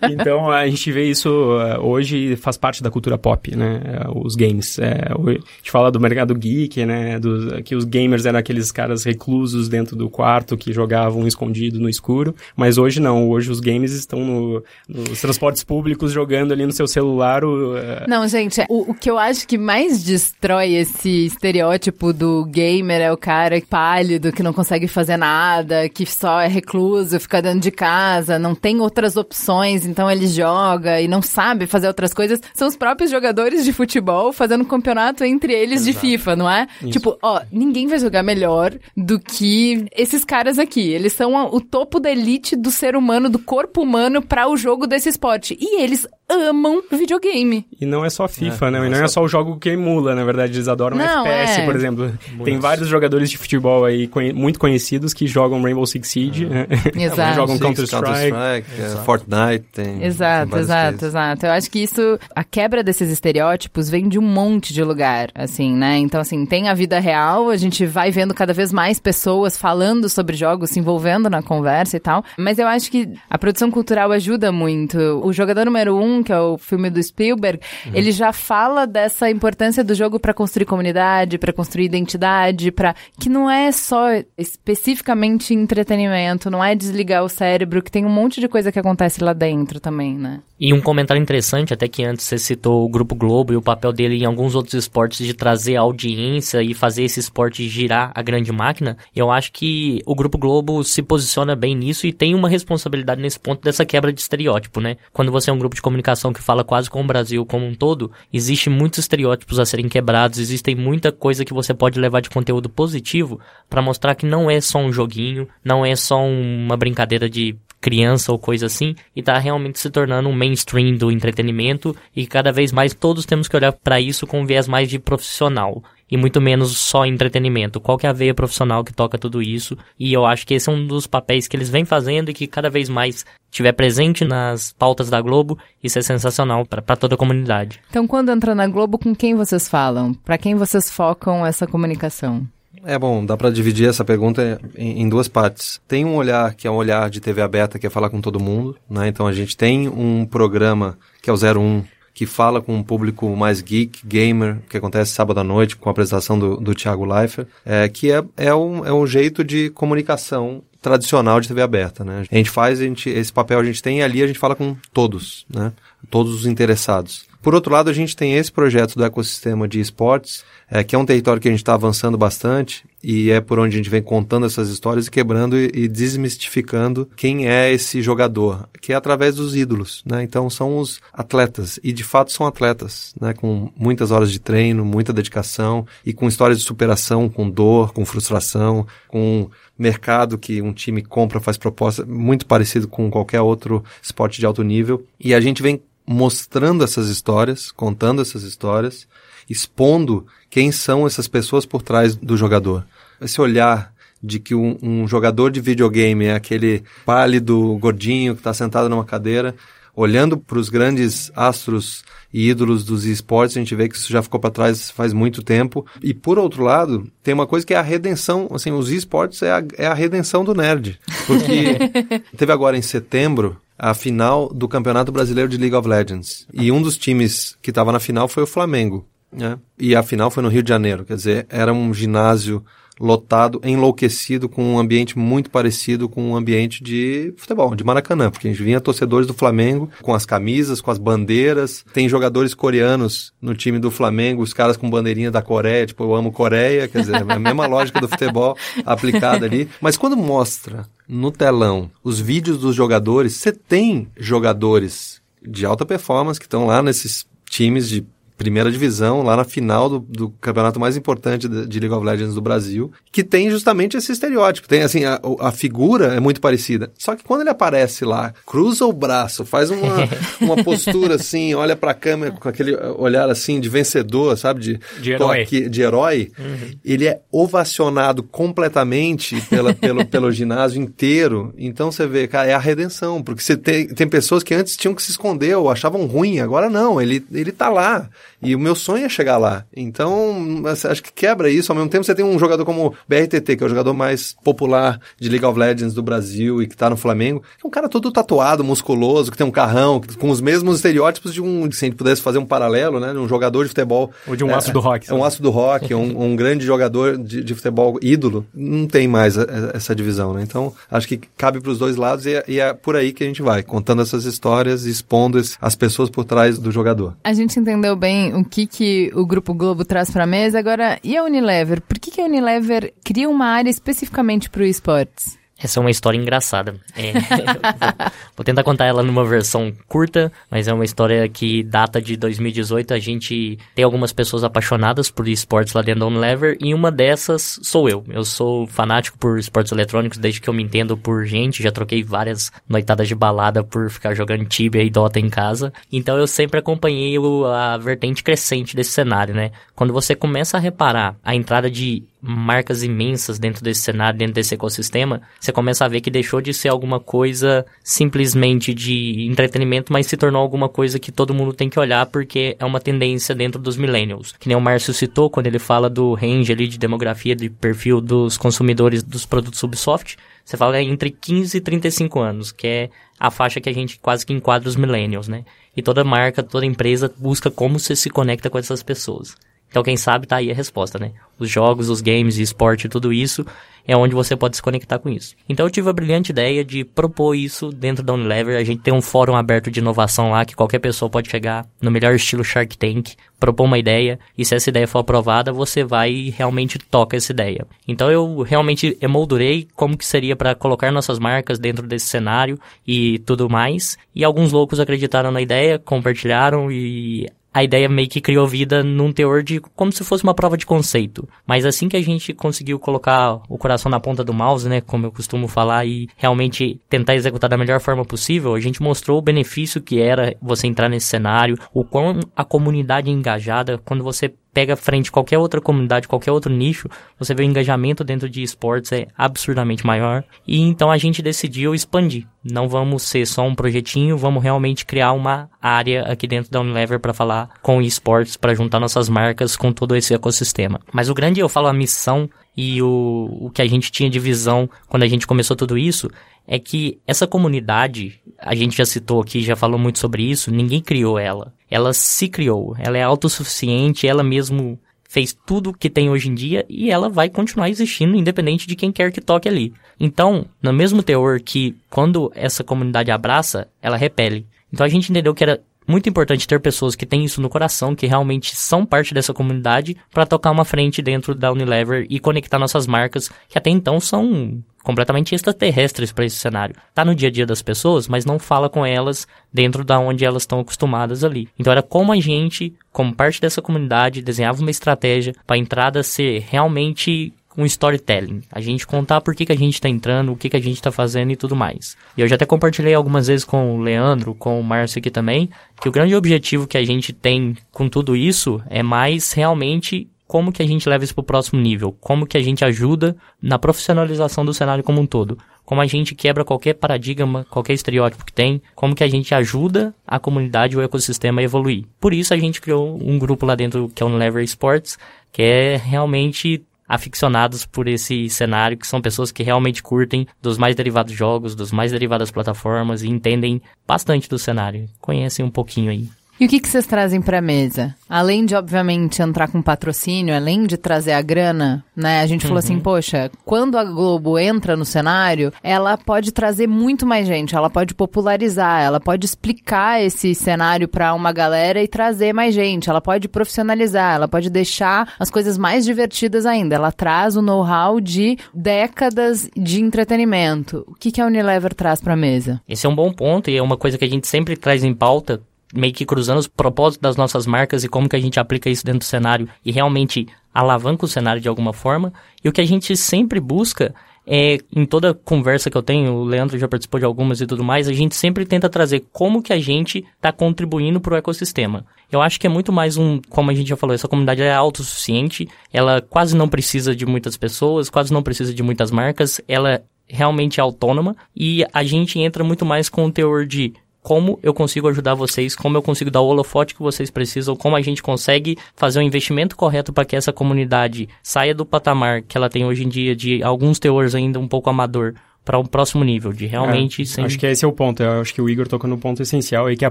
A: É.
C: então a gente vê isso uh, hoje faz parte da cultura pop, né? Uh, os games. É, a gente fala do mercado geek, né? Do, que os gamers eram aqueles caras reclusos dentro do quarto que jogavam escondido no escuro. Mas hoje não. Hoje os games estão no, nos transportes públicos jogando ali no seu celular. O,
A: é. Não, gente, o, o, que eu acho que mais destrói esse estereótipo do gamer é o cara pálido, que não consegue fazer nada, que só é recluso, fica dentro de casa, não tem outras opções, então ele joga e não sabe fazer outras coisas. São os próprios jogadores de futebol fazendo campeonato entre eles Exato. de FIFA, não é? Isso. Tipo, ó, ninguém vai jogar melhor do que esses caras aqui. Eles são o topo da elite do ser humano, do corpo humano para o jogo desse esporte. E eles amam videogame.
C: E não é só FIFA, é, né? Não e não é, é só... o jogo que emula, na verdade, eles adoram não, FPS, é. por exemplo. Tem vários jogadores de futebol aí conhe muito conhecidos que jogam Rainbow Six Siege, né?
A: Exato.
C: jogam Counter-Strike.
B: Counter é, Fortnite, tem.
A: Exato,
B: tem
A: exato, exato. Eu acho que isso, a quebra desses estereótipos vem de um monte de lugar, assim, né? Então, assim, tem a vida real, a gente vai vendo cada vez mais pessoas falando sobre jogos, se envolvendo na conversa e tal. Mas eu acho que a produção cultural ajuda muito. O jogador número um que é o filme do Spielberg, uhum. ele já fala dessa importância do jogo para construir comunidade, para construir identidade, para que não é só especificamente entretenimento, não é desligar o cérebro, que tem um monte de coisa que acontece lá dentro também, né?
D: E um comentário interessante, até que antes você citou o Grupo Globo e o papel dele em alguns outros esportes de trazer audiência e fazer esse esporte girar a grande máquina, eu acho que o Grupo Globo se posiciona bem nisso e tem uma responsabilidade nesse ponto dessa quebra de estereótipo, né? Quando você é um grupo de comunicação comunicação que fala quase com o Brasil como um todo, existe muitos estereótipos a serem quebrados, existem muita coisa que você pode levar de conteúdo positivo para mostrar que não é só um joguinho, não é só uma brincadeira de criança ou coisa assim, e tá realmente se tornando um mainstream do entretenimento e cada vez mais todos temos que olhar para isso com um viés mais de profissional e muito menos só entretenimento. Qual que é a veia profissional que toca tudo isso? E eu acho que esse é um dos papéis que eles vêm fazendo e que cada vez mais estiver presente nas pautas da Globo, isso é sensacional para toda a comunidade.
A: Então, quando entra na Globo, com quem vocês falam? Para quem vocês focam essa comunicação?
B: É bom, dá para dividir essa pergunta em, em, duas partes. Tem um olhar que é um olhar de TV aberta, que é falar com todo mundo, né? Então a gente tem um programa que é o 01, que fala com um público mais geek, gamer, que acontece sábado à noite com a apresentação do, do Thiago Leifert, é, que é, é, um, é um jeito de comunicação tradicional de TV aberta, né? A gente faz, a gente, esse papel a gente tem e ali a gente fala com todos, né? Todos os interessados. Por outro lado, a gente tem esse projeto do ecossistema de esportes, é, que é um território que a gente está avançando bastante e é por onde a gente vem contando essas histórias e quebrando e, e, desmistificando quem é esse jogador, que é através dos ídolos, né? Então são os atletas e de fato são atletas, né? Com muitas horas de treino, muita dedicação e com histórias de superação, com dor, com frustração, com mercado que um time compra, faz proposta, muito parecido com qualquer outro esporte de alto nível. E a gente vem mostrando essas histórias, contando essas histórias, expondo quem são essas pessoas por trás do jogador. Esse olhar de que um, um jogador de videogame é aquele pálido, gordinho que está sentado numa cadeira, olhando para os grandes astros e ídolos dos esportes, a gente vê que isso já ficou para trás faz muito tempo. E por outro lado, tem uma coisa que é a redenção, assim, os esportes é a, é a redenção do nerd. Porque teve agora em setembro a final do Campeonato Brasileiro de League of Legends. E um dos times que estava na final foi o Flamengo. Né? E a final foi no Rio de Janeiro, quer dizer, era um ginásio lotado, enlouquecido, com um ambiente muito parecido com um ambiente de futebol, de Maracanã, porque a gente vinha torcedores do Flamengo com as camisas, com as bandeiras. Tem jogadores coreanos no time do Flamengo, os caras com bandeirinha da Coreia, tipo, eu amo Coreia, quer dizer, é a mesma lógica do futebol aplicada ali. Mas quando mostra no telão os vídeos dos jogadores, você tem jogadores de alta performance que estão lá nesses times de primeira divisão, lá na final do, do campeonato mais importante de, de, League of Legends do Brasil, que tem justamente esse estereótipo. Tem, assim, a, a, figura é muito parecida. Só que quando ele aparece lá, cruza o braço, faz uma, uma postura assim, olha pra câmera com aquele olhar assim de vencedor, sabe? De,
C: de herói.
B: Aqui, de herói. Uhum. Ele é ovacionado completamente pela, pelo, pelo ginásio inteiro. Então você vê, cara, é a redenção. Porque você tem, tem pessoas que antes tinham que se esconder ou achavam ruim, agora não, ele, ele tá lá. E o meu sonho é chegar lá. Então, acho que quebra isso. Ao mesmo tempo, você tem um jogador como BRTT, que é o jogador mais popular de League of Legends do Brasil e que tá no Flamengo. É um cara todo tatuado, musculoso, que tem um carrão, com os mesmos estereótipos de um, se a gente pudesse fazer um paralelo, né? De um jogador de futebol.
C: Ou de um é, aço do rock.
B: É um aço do rock, um, um grande jogador de, de, futebol ídolo. Não tem mais a, a, essa divisão, né? Então, acho que cabe para os dois lados e é, e é, por aí que a gente vai, contando essas histórias, expondo as pessoas por trás do jogador.
A: A gente entendeu bem o que, que o Grupo Globo traz para a mesa. Agora, e a Unilever? Por que, que a Unilever cria uma área especificamente para o esportes?
D: Essa é uma história engraçada. É, vou, vou, tentar contar ela numa versão curta, mas é uma história que data de 2018. A gente tem algumas pessoas apaixonadas por esportes lá dentro da Unilever e uma dessas sou eu. Eu sou fanático por esportes eletrônicos desde que eu me entendo por gente. Já troquei várias noitadas de balada por ficar jogando Tibia e Dota em casa. Então eu sempre acompanhei a vertente crescente desse cenário, né? Quando você começa a reparar a entrada de marcas imensas dentro desse cenário, dentro desse ecossistema, você começa a ver que deixou de ser alguma coisa simplesmente de entretenimento, mas se tornou alguma coisa que todo mundo tem que olhar porque é uma tendência dentro dos millennials. Que nem o Márcio citou quando ele fala do range ali de demografia, de perfil dos consumidores dos produtos Ubisoft, você fala entre 15 e 35 anos, que é a faixa que a gente quase que enquadra os millennials, né? E toda marca, toda empresa busca como você se conecta com essas pessoas. Então, quem sabe, tá aí a resposta, né? Os jogos, os games, esporte, tudo isso é onde você pode se conectar com isso. Então, eu tive a brilhante ideia de propor isso dentro da Unilever. A gente tem um fórum aberto de inovação lá que qualquer pessoa pode chegar no melhor estilo Shark Tank, propor uma ideia e se essa ideia for aprovada, você vai e realmente toca essa ideia. Então, eu realmente emoldurei como que seria para colocar nossas marcas dentro desse cenário e tudo mais. E alguns loucos acreditaram na ideia, compartilharam e a ideia meio que criou vida num teor de como se fosse uma prova de conceito. Mas assim que a gente conseguiu colocar o coração na ponta do mouse, né, como eu costumo falar, e realmente tentar executar da melhor forma possível, a gente mostrou o benefício que era você entrar nesse cenário, o quão a comunidade é engajada, quando você pega frente qualquer outra comunidade, qualquer outro nicho, você vê o engajamento dentro de esportes é absurdamente maior. E então a gente decidiu expandir. Não vamos ser só um projetinho, vamos realmente criar uma área aqui dentro da Unilever para falar com esportes, para juntar nossas marcas com todo esse ecossistema. Mas o grande, eu falo a missão e o, o que a gente tinha de visão quando a gente começou tudo isso é que essa comunidade, a gente já citou aqui, já falou muito sobre isso, ninguém criou ela. Ela se criou, ela é autossuficiente, ela mesmo fez tudo que tem hoje em dia e ela vai continuar existindo independente de quem quer que toque ali. Então, no mesmo teor que quando essa comunidade abraça, ela repele. Então a gente entendeu que era muito importante ter pessoas que têm isso no coração, que realmente são parte dessa comunidade, para tocar uma frente dentro da Unilever e conectar nossas marcas, que até então são completamente extraterrestres para esse cenário. Tá no dia a dia das pessoas, mas não fala com elas dentro da onde elas estão acostumadas ali. Então era como a gente, como parte dessa comunidade, desenhava uma estratégia para a entrada ser realmente um storytelling. A gente contar por que, que a gente está entrando, o que, que a gente está fazendo e tudo mais. E eu já até compartilhei algumas vezes com o Leandro, com o Márcio aqui também, que o grande objetivo que a gente tem com tudo isso é mais realmente como que a gente leva isso para o próximo nível, como que a gente ajuda na profissionalização do cenário como um todo, como a gente quebra qualquer paradigma, qualquer estereótipo que tem, como que a gente ajuda a comunidade, o ecossistema a evoluir. Por isso a gente criou um grupo lá dentro que é o Unilever Sports, que é realmente aficionados por esse cenário, que são pessoas que realmente curtem dos mais derivados jogos, dos mais derivadas plataformas e entendem bastante do cenário, conhecem um pouquinho aí.
A: E o que, que vocês trazem para a mesa? Além de, obviamente, entrar com patrocínio, além de trazer a grana, né? A gente uhum. falou assim, uhum. poxa, quando a Globo entra no cenário, ela pode trazer muito mais gente, ela pode popularizar, ela pode explicar esse cenário para uma galera e trazer mais gente, ela pode profissionalizar, ela pode deixar as coisas mais divertidas ainda. Ela traz o know-how de décadas de entretenimento. O que, que a Unilever traz para a mesa?
D: Esse é um bom ponto e é uma coisa que a gente sempre traz em pauta meio que cruzando os propósitos das nossas marcas e como que a gente aplica isso dentro do cenário e realmente alavanca o cenário de alguma forma. E o que a gente sempre busca é, em toda conversa que eu tenho, o Leandro já participou de algumas e tudo mais, a gente sempre tenta trazer como que a gente está contribuindo para o ecossistema. Eu acho que é muito mais um, como a gente já falou, essa comunidade é autossuficiente, ela quase não precisa de muitas pessoas, quase não precisa de muitas marcas, ela realmente é autônoma e a gente entra muito mais com o teor de como eu consigo ajudar vocês, como eu consigo dar o holofote que vocês precisam, como a gente consegue fazer o um investimento correto para que essa comunidade saia do patamar que ela tem hoje em dia de alguns teores ainda um pouco amador para um próximo nível, de realmente... É, sem...
C: Acho que esse é o ponto, eu acho que o Igor tocou no ponto essencial aí, que é a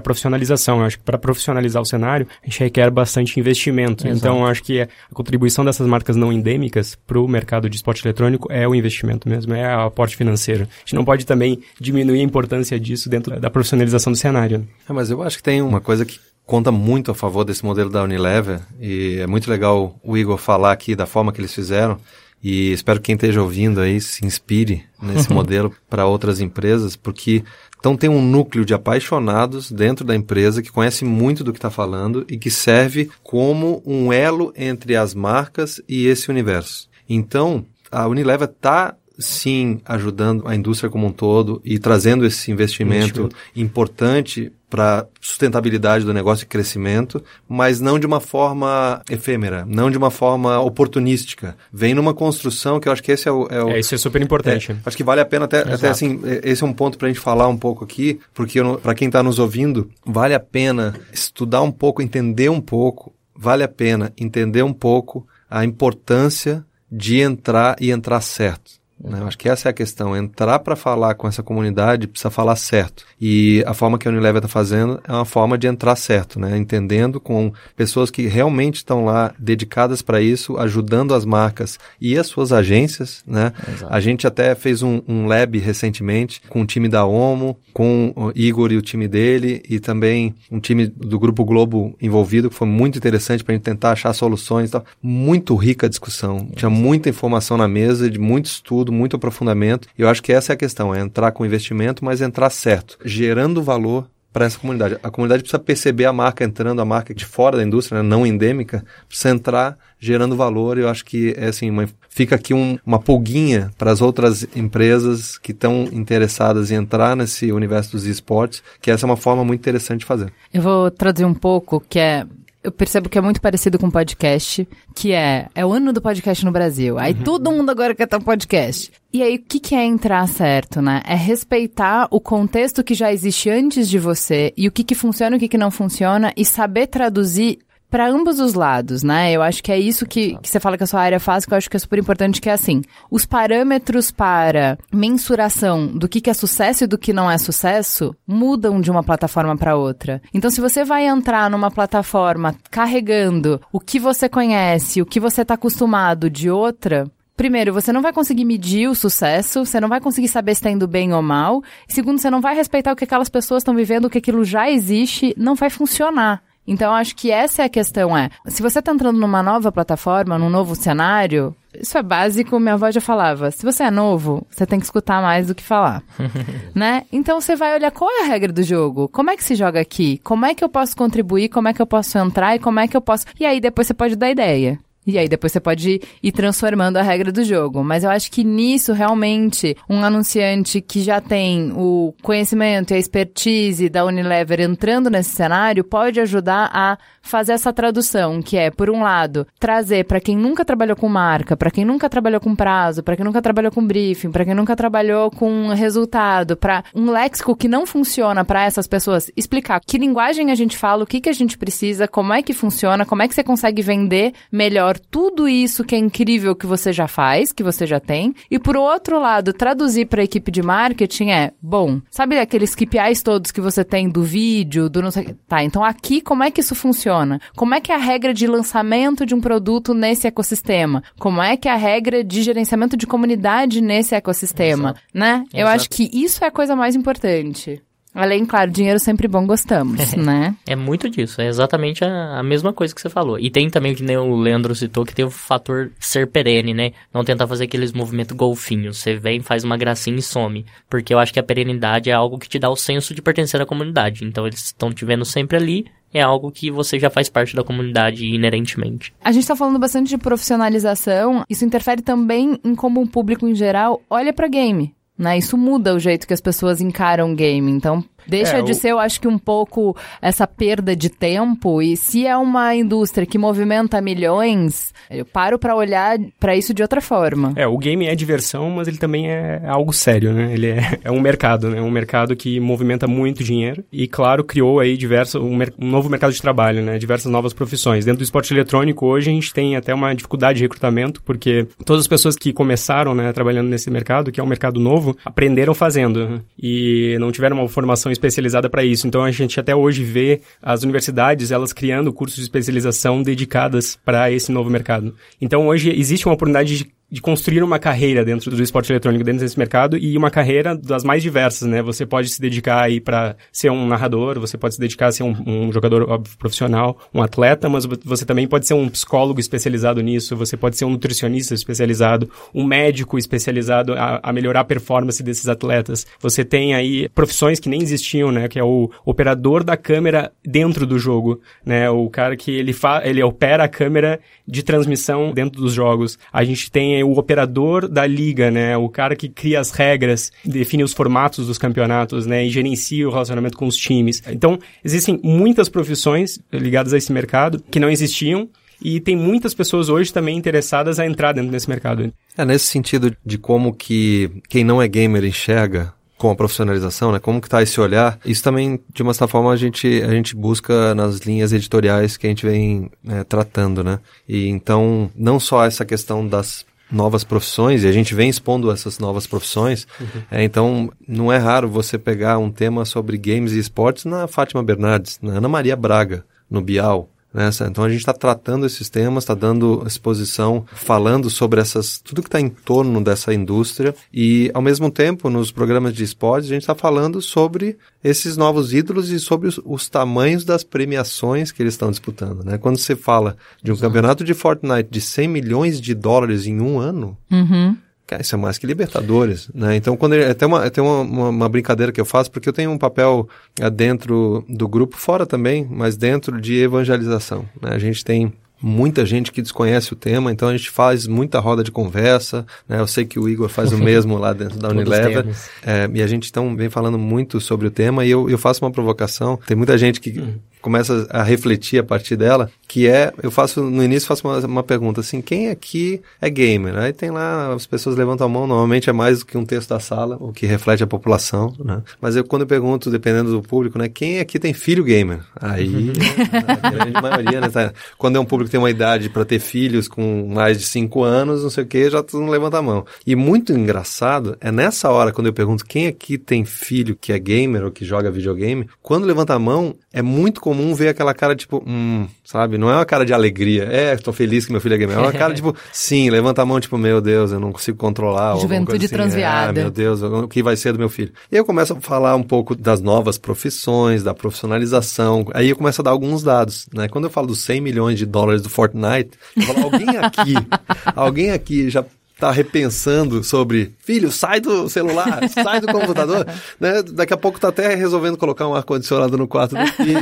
C: profissionalização. Eu acho que para profissionalizar o cenário, a gente requer bastante investimento. Exato. Então, acho que a contribuição dessas marcas não endêmicas para o mercado de esporte eletrônico é o investimento mesmo, é o aporte financeiro. A gente não pode também diminuir a importância disso dentro da profissionalização do cenário.
B: É, mas eu acho que tem uma coisa que conta muito a favor desse modelo da Unilever, e é muito legal o Igor falar aqui da forma que eles fizeram, e espero que quem esteja ouvindo aí se inspire nesse modelo para outras empresas, porque então tem um núcleo de apaixonados dentro da empresa que conhece muito do que está falando e que serve como um elo entre as marcas e esse universo. Então, a Unilever está sim ajudando a indústria como um todo e trazendo esse investimento, investimento. importante para sustentabilidade do negócio e crescimento, mas não de uma forma efêmera, não de uma forma oportunística. Vem numa construção que eu acho que esse é o... É, o,
C: é isso é super importante.
B: É, acho que vale a pena até, até assim, é, esse é um ponto para a gente falar um pouco aqui, porque para quem está nos ouvindo, vale a pena estudar um pouco, entender um pouco, vale a pena entender um pouco a importância de entrar e entrar certo. Né? Acho que essa é a questão. Entrar para falar com essa comunidade precisa falar certo. E a forma que a Unilever está fazendo é uma forma de entrar certo, né? entendendo com pessoas que realmente estão lá dedicadas para isso, ajudando as marcas e as suas agências. Né? A gente até fez um, um lab recentemente com o time da OMO, com o Igor e o time dele, e também um time do Grupo Globo envolvido, que foi muito interessante para a gente tentar achar soluções. Muito rica a discussão. Tinha muita informação na mesa, de muito estudo estudo, muito aprofundamento. E eu acho que essa é a questão, é entrar com investimento, mas entrar certo, gerando valor para essa comunidade. A comunidade precisa perceber a marca entrando, a marca de fora da indústria, né, não endêmica, precisa entrar gerando valor. Eu acho que é assim, uma, fica aqui um, uma pulguinha para as outras empresas que estão interessadas em entrar nesse universo dos esportes, que essa é uma forma muito interessante de fazer.
A: Eu vou traduzir um pouco, que é eu percebo que é muito parecido com podcast, que é, é o ano do podcast no Brasil. Aí uhum. todo mundo agora quer ter um podcast. E aí, o que, que é entrar certo, né? É respeitar o contexto que já existe antes de você e o que, que funciona e o que, que não funciona e saber traduzir para ambos os lados, né? Eu acho que é isso que, que você fala que a sua área faz, que eu acho que é super importante, que é assim, os parâmetros para mensuração do que, que é sucesso e do que não é sucesso mudam de uma plataforma para outra. Então, se você vai entrar numa plataforma carregando o que você conhece, o que você está acostumado de outra, primeiro, você não vai conseguir medir o sucesso, você não vai conseguir saber se está indo bem ou mal. Segundo, você não vai respeitar o que aquelas pessoas estão vivendo, o que aquilo já existe, não vai funcionar. Então, acho que essa é a questão, é, se você está entrando numa nova plataforma, num novo cenário, isso é básico, minha avó já falava, se você é novo, você tem que escutar mais do que falar, né? Então, você vai olhar qual é a regra do jogo, como é que se joga aqui, como é que eu posso contribuir, como é que eu posso entrar e como é que eu posso... E aí, depois você pode dar ideia. E aí depois você pode ir transformando a regra do jogo. Mas eu acho que nisso, realmente, um anunciante que já tem o conhecimento e a expertise da Unilever entrando nesse cenário pode ajudar a fazer essa tradução, que é, por um lado, trazer para quem nunca trabalhou com marca, para quem nunca trabalhou com prazo, para quem nunca trabalhou com briefing, para quem nunca trabalhou com resultado, para um léxico que não funciona para essas pessoas, explicar que linguagem a gente fala, o que, que a gente precisa, como é que funciona, como é que você consegue vender melhor tudo isso que é incrível que você já faz, que você já tem. E por outro lado, traduzir para a equipe de marketing é, bom, sabe aqueles KPIs todos que você tem do vídeo, do não sei, tá, então aqui como é que isso funciona? funciona? Como é que é a regra de lançamento de um produto nesse ecossistema? Como é que é a regra de gerenciamento de comunidade nesse ecossistema, Exato. né? Exato. Eu acho que isso é a coisa mais importante. Além, claro, dinheiro sempre bom, gostamos, né?
D: É muito disso, é exatamente a, a, mesma coisa que você falou. E tem também, que nem o Leandro citou, que tem o fator ser perene, né? Não tentar fazer aqueles movimentos golfinhos. Você vem, faz uma gracinha e some. Porque eu acho que a perenidade é algo que te dá o senso de pertencer à comunidade. Então eles estão te vendo sempre ali, é algo que você já faz parte da comunidade inerentemente.
A: A gente está falando bastante de profissionalização, isso interfere também em como o público em geral olha para game. Né? Isso muda o jeito que as pessoas encaram o game. Então, Deixa é, de o... ser, eu acho que um pouco essa perda de tempo. E se é uma indústria que movimenta milhões, eu paro para olhar para isso de outra forma.
C: É, o game é diversão, mas ele também é algo sério, né? Ele é, é um mercado, né? Um mercado que movimenta muito dinheiro e, claro, criou aí diversos, um, um novo mercado de trabalho, né? Diversas novas profissões. Dentro do esporte eletrônico, hoje a gente tem até uma dificuldade de recrutamento, porque todas as pessoas que começaram, né, trabalhando nesse mercado, que é um mercado novo, aprenderam fazendo né? e não tiveram uma formação especializada para isso. Então a gente até hoje vê as universidades elas criando cursos de especialização dedicadas para esse novo mercado. Então hoje existe uma oportunidade de de construir uma carreira dentro do esporte eletrônico, dentro desse mercado, e uma carreira das mais diversas, né? Você pode se dedicar aí para ser um narrador, você pode se dedicar a ser um, um jogador óbvio, profissional, um atleta, mas você também pode ser um psicólogo especializado nisso, você pode ser um nutricionista especializado, um médico especializado a, a melhorar a performance desses atletas. Você tem aí profissões que nem existiam, né? Que é o operador da câmera dentro do jogo, né? O cara que ele, fa ele opera a câmera de transmissão dentro dos jogos. A gente tem o operador da liga, né? O cara que cria as regras, define os formatos dos campeonatos, né? E gerencia o relacionamento com os times. Então, existem muitas profissões ligadas a esse mercado que não existiam e tem muitas pessoas hoje também interessadas a entrar dentro desse mercado.
B: É nesse sentido de como que quem não é gamer enxerga com a profissionalização, né? Como que tá esse olhar? Isso também, de uma certa forma, a gente, a gente busca nas linhas editoriais que a gente vem é, tratando, né? E então, não só essa questão das novas profissões, e a gente vem expondo essas novas profissões. Uhum. É, então, não é raro você pegar um tema sobre games e esportes na Fátima Bernardes, na Ana Maria Braga, no Bial, Nessa. Então a gente está tratando esses temas, está dando exposição, falando sobre essas tudo que está em torno dessa indústria e ao mesmo tempo nos programas de esportes a gente está falando sobre esses novos ídolos e sobre os, os, tamanhos das premiações que eles estão disputando, né? Quando você fala de um Exato. campeonato de Fortnite de 100 milhões de dólares em um ano,
A: uhum.
B: Cara, isso é mais que Libertadores, né? Então, quando ele, até uma, tem uma, uma, uma, brincadeira que eu faço, porque eu tenho um papel é, dentro do grupo, fora também, mas dentro de evangelização. Né? A gente tem muita gente que desconhece o tema, então a gente faz muita roda de conversa, né? Eu sei que o Igor faz o mesmo lá dentro da Unilever, é, e a gente então vem falando muito sobre o tema e eu, eu faço uma provocação. Tem muita gente que uhum começa a refletir a partir dela, que é, eu faço, no início faço uma, uma, pergunta assim, quem aqui é gamer? Aí tem lá, as pessoas levantam a mão, normalmente é mais do que um texto da sala, o que reflete a população, né? Mas eu, quando eu pergunto, dependendo do público, né, quem aqui tem filho gamer? Aí, a grande maioria, né, tá, quando é um público que tem uma idade para ter filhos com mais de 5 anos, não sei o que, já todo mundo levanta a mão. E muito engraçado, é nessa hora, quando eu pergunto quem aqui tem filho que é gamer ou que joga videogame, quando levanta a mão, é muito comum ver aquela cara tipo, hum, sabe? Não é uma cara de alegria. É, tô feliz que meu filho é gamer. É uma cara tipo, sim, levanta a mão, tipo, meu Deus, eu não consigo controlar.
A: Juventude
B: assim.
A: transviada.
B: Ah, meu Deus, o que vai ser do meu filho? E aí eu começo a falar um pouco das novas profissões, da profissionalização. Aí eu começo a dar alguns dados, né? Quando eu falo dos 100 milhões de dólares do Fortnite, eu falo, alguém aqui, alguém aqui já tá repensando sobre, filho, sai do celular, sai do computador, né? Daqui a pouco tá até resolvendo colocar um ar-condicionado no quarto do filho,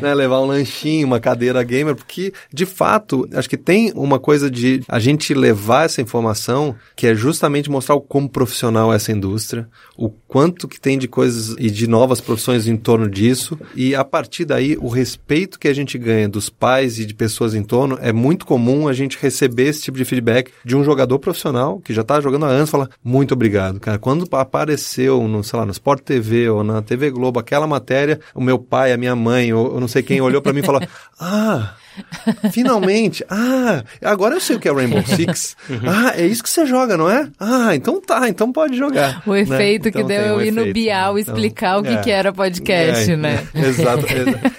B: né? Levar um lanchinho, uma cadeira gamer, porque, de fato, acho que tem uma coisa de a gente levar essa informação que é justamente mostrar o como profissional é essa indústria, o quanto que tem de coisas e de novas profissões em torno disso, e a partir daí, o respeito que a gente ganha dos pais e de pessoas em torno, é muito comum a gente receber esse tipo de feedback de um jogador profissional profissional que já tá jogando há anos fala muito obrigado, cara. Quando apareceu no, sei lá, no Sport TV ou na TV Globo aquela matéria, o meu pai, a minha mãe, ou, ou não sei quem olhou para mim e falou: "Ah, Finalmente! Ah, agora eu sei o que é Rainbow Six. Ah, é isso que você joga, não é? Ah, então tá, então pode jogar.
A: O efeito né? então, que deu eu um ir efeito, no Bial então, explicar o que, é, que era podcast,
B: é,
A: né?
B: Exato,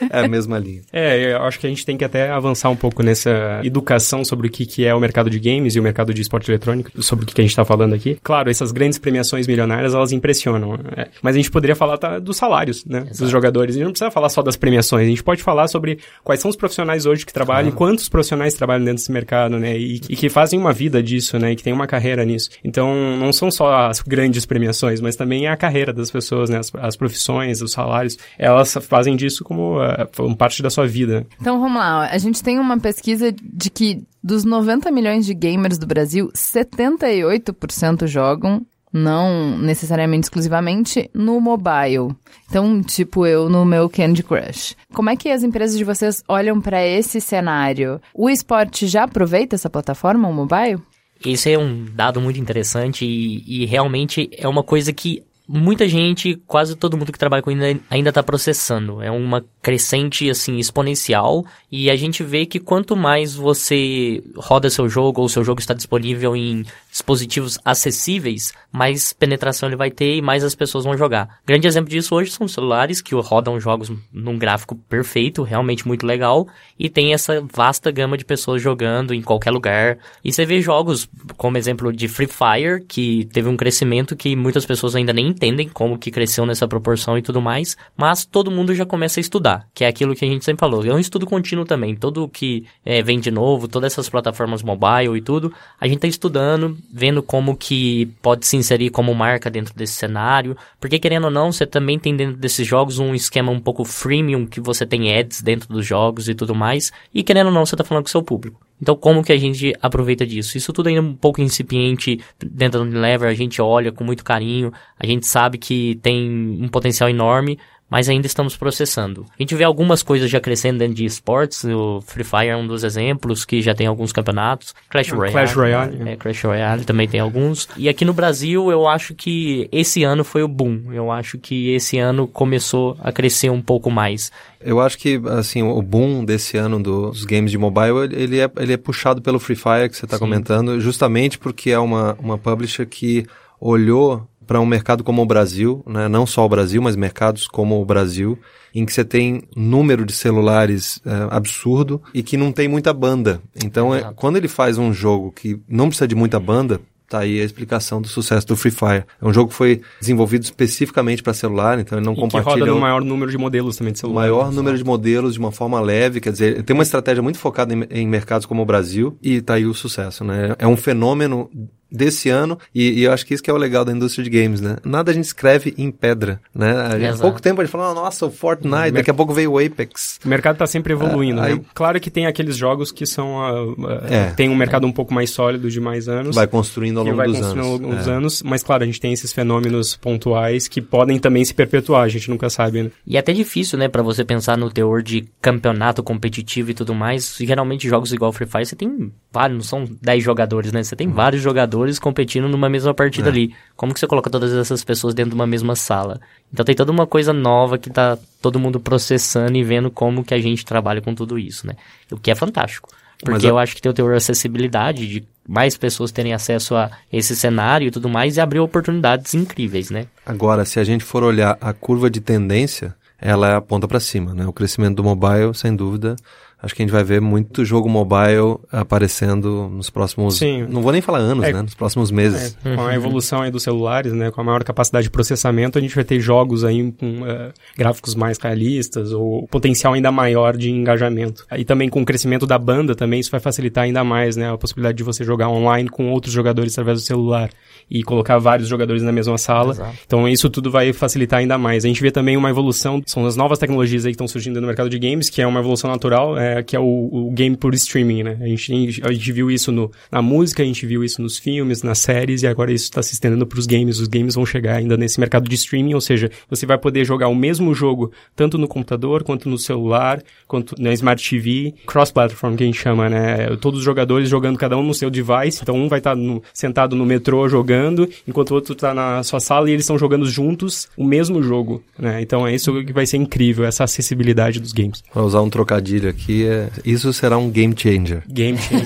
B: é a mesma linha.
C: É, eu acho que a gente tem que até avançar um pouco nessa educação sobre o que, que é o mercado de games e o mercado de esporte eletrônico, sobre o que, que a gente tá falando aqui. Claro, essas grandes premiações milionárias, elas impressionam. É, mas a gente poderia falar tá, dos salários, né? Exato. Dos jogadores. A gente não precisa falar só das premiações, a gente pode falar sobre quais são os profissionais hoje que trabalham, claro. quantos profissionais trabalham dentro desse mercado, né? E, e, que fazem uma vida disso, né? E que tem uma carreira nisso. Então, não são só as grandes premiações, mas também a carreira das pessoas, né? As, as profissões, os salários, elas fazem disso como uh, parte da sua vida.
A: Então, vamos lá. A gente tem uma pesquisa de que dos 90 milhões de gamers do Brasil, 78% jogam não necessariamente exclusivamente no mobile. Então, tipo eu no meu Candy Crush. Como é que as empresas de vocês olham para esse cenário? O esporte já aproveita essa plataforma, o mobile?
D: Esse é um dado muito interessante e, e realmente é uma coisa que muita gente, quase todo mundo que trabalha com ainda ainda está processando. É uma crescente assim exponencial e a gente vê que quanto mais você roda seu jogo ou seu jogo está disponível em dispositivos acessíveis, mais penetração ele vai ter e mais as pessoas vão jogar. Grande exemplo disso hoje são celulares que rodam jogos num gráfico perfeito, realmente muito legal, e tem essa vasta gama de pessoas jogando em qualquer lugar. E você vê jogos como exemplo de Free Fire, que teve um crescimento que muitas pessoas ainda nem entendem como que cresceu nessa proporção e tudo mais, mas todo mundo já começa a estudar, que é aquilo que a gente sempre falou. É um estudo contínuo também, todo que é, vem de novo, todas essas plataformas mobile e tudo, a gente está estudando, vendo como que pode se inserir como marca dentro desse cenário, porque querendo ou não, você também tem dentro desses jogos um esquema um pouco freemium, que você tem ads dentro dos jogos e tudo mais, e querendo ou não, você está falando com o seu público. Então, como que a gente aproveita disso? Isso tudo ainda é um pouco incipiente dentro do Unilever, a gente olha com muito carinho, a gente sabe que tem um potencial enorme, mas ainda estamos processando. A gente vê algumas coisas já crescendo dentro de esportes, o Free Fire é um dos exemplos, que já tem alguns campeonatos, Clash Royale,
C: Clash Royale,
D: é, Clash Royale também tem alguns, e aqui no Brasil eu acho que esse ano foi o boom, eu acho que esse ano começou a crescer um pouco mais.
B: Eu acho que, assim, o boom desse ano dos games de mobile, ele é, ele é puxado pelo Free Fire, que você está comentando, justamente porque é uma, uma publisher que olhou para um mercado como o Brasil, né? não só o Brasil, mas mercados como o Brasil, em que você tem número de celulares é, absurdo e que não tem muita banda. Então, é, quando ele faz um jogo que não precisa de muita banda, Tá aí a explicação do sucesso do Free Fire. É um jogo que foi desenvolvido especificamente para celular, então ele não
C: e
B: compartilha.
C: Que roda no maior número de modelos também de celular.
B: Maior número de modelos de uma forma leve, quer dizer, tem uma estratégia muito focada em, em mercados como o Brasil e tá aí o sucesso, né? É um fenômeno desse ano, e, e, eu acho que isso que é o legal da indústria de games, né? Nada a gente escreve em pedra, né? Há pouco tempo a gente falou, nossa, o Fortnite, daqui a pouco veio o Apex.
C: O mercado está sempre evoluindo, ah, né? Claro que tem aqueles jogos que são, uh, uh, é, tem um mercado é. um pouco mais sólido de mais anos.
B: Vai construindo ao longo
C: vai
B: dos
C: construindo
B: anos.
C: Ao longo dos é. anos, mas claro, a gente tem esses fenômenos pontuais que podem também se perpetuar, a gente nunca sabe, né?
D: E é até difícil, né, para você pensar no teor de campeonato competitivo e tudo mais. Geralmente jogos igual Free Fire, você tem vários, não são 10 jogadores, né? Você tem uhum. vários jogadores competindo numa mesma partida é. ali. Como que você coloca todas essas pessoas dentro de uma mesma sala? Então tem toda uma coisa nova que tá todo mundo processando e vendo como que a gente trabalha com tudo isso, né? O que é fantástico. Porque eu acho que tem o teor acessibilidade de mais pessoas terem acesso a esse cenário e tudo mais e abrir oportunidades incríveis, né?
B: Agora, se a gente for olhar a curva de tendência, ela aponta para cima, né? O crescimento do mobile, sem dúvida, acho que a gente vai ver muito jogo mobile aparecendo nos próximos.
C: Sim.
B: Não vou nem falar anos,
C: É.
B: né? Nos próximos meses.
C: É, com a evolução aí dos celulares, né, com a maior capacidade de processamento, a gente vai ter jogos aí com eh, gráficos mais realistas ou potencial ainda maior de engajamento. E também com o crescimento da banda também isso vai facilitar ainda mais, né, a possibilidade de você jogar online com outros jogadores através do celular e colocar vários jogadores na mesma sala.
D: Exato.
C: Então isso tudo vai facilitar ainda mais. A gente vê também uma evolução, são as novas tecnologias aí que estão surgindo no mercado de games, que é uma evolução natural, é, que é o, o game por streaming, né? A gente, a gente viu isso no, na música, a gente viu isso nos filmes, nas séries, e agora isso está se estendendo para os games. Os games vão chegar ainda nesse mercado de streaming, ou seja, você vai poder jogar o mesmo jogo tanto no computador, quanto no celular, quanto na Smart TV, cross-platform que a gente chama, né? Todos os jogadores jogando cada um no seu device, então um vai estar sentado no metrô jogando, enquanto o outro está na sua sala e eles estão jogando juntos o mesmo jogo, né? Então é isso que vai ser incrível, essa acessibilidade dos games.
B: Para usar um trocadilho aqui, é, isso será um game changer.
C: Game changer.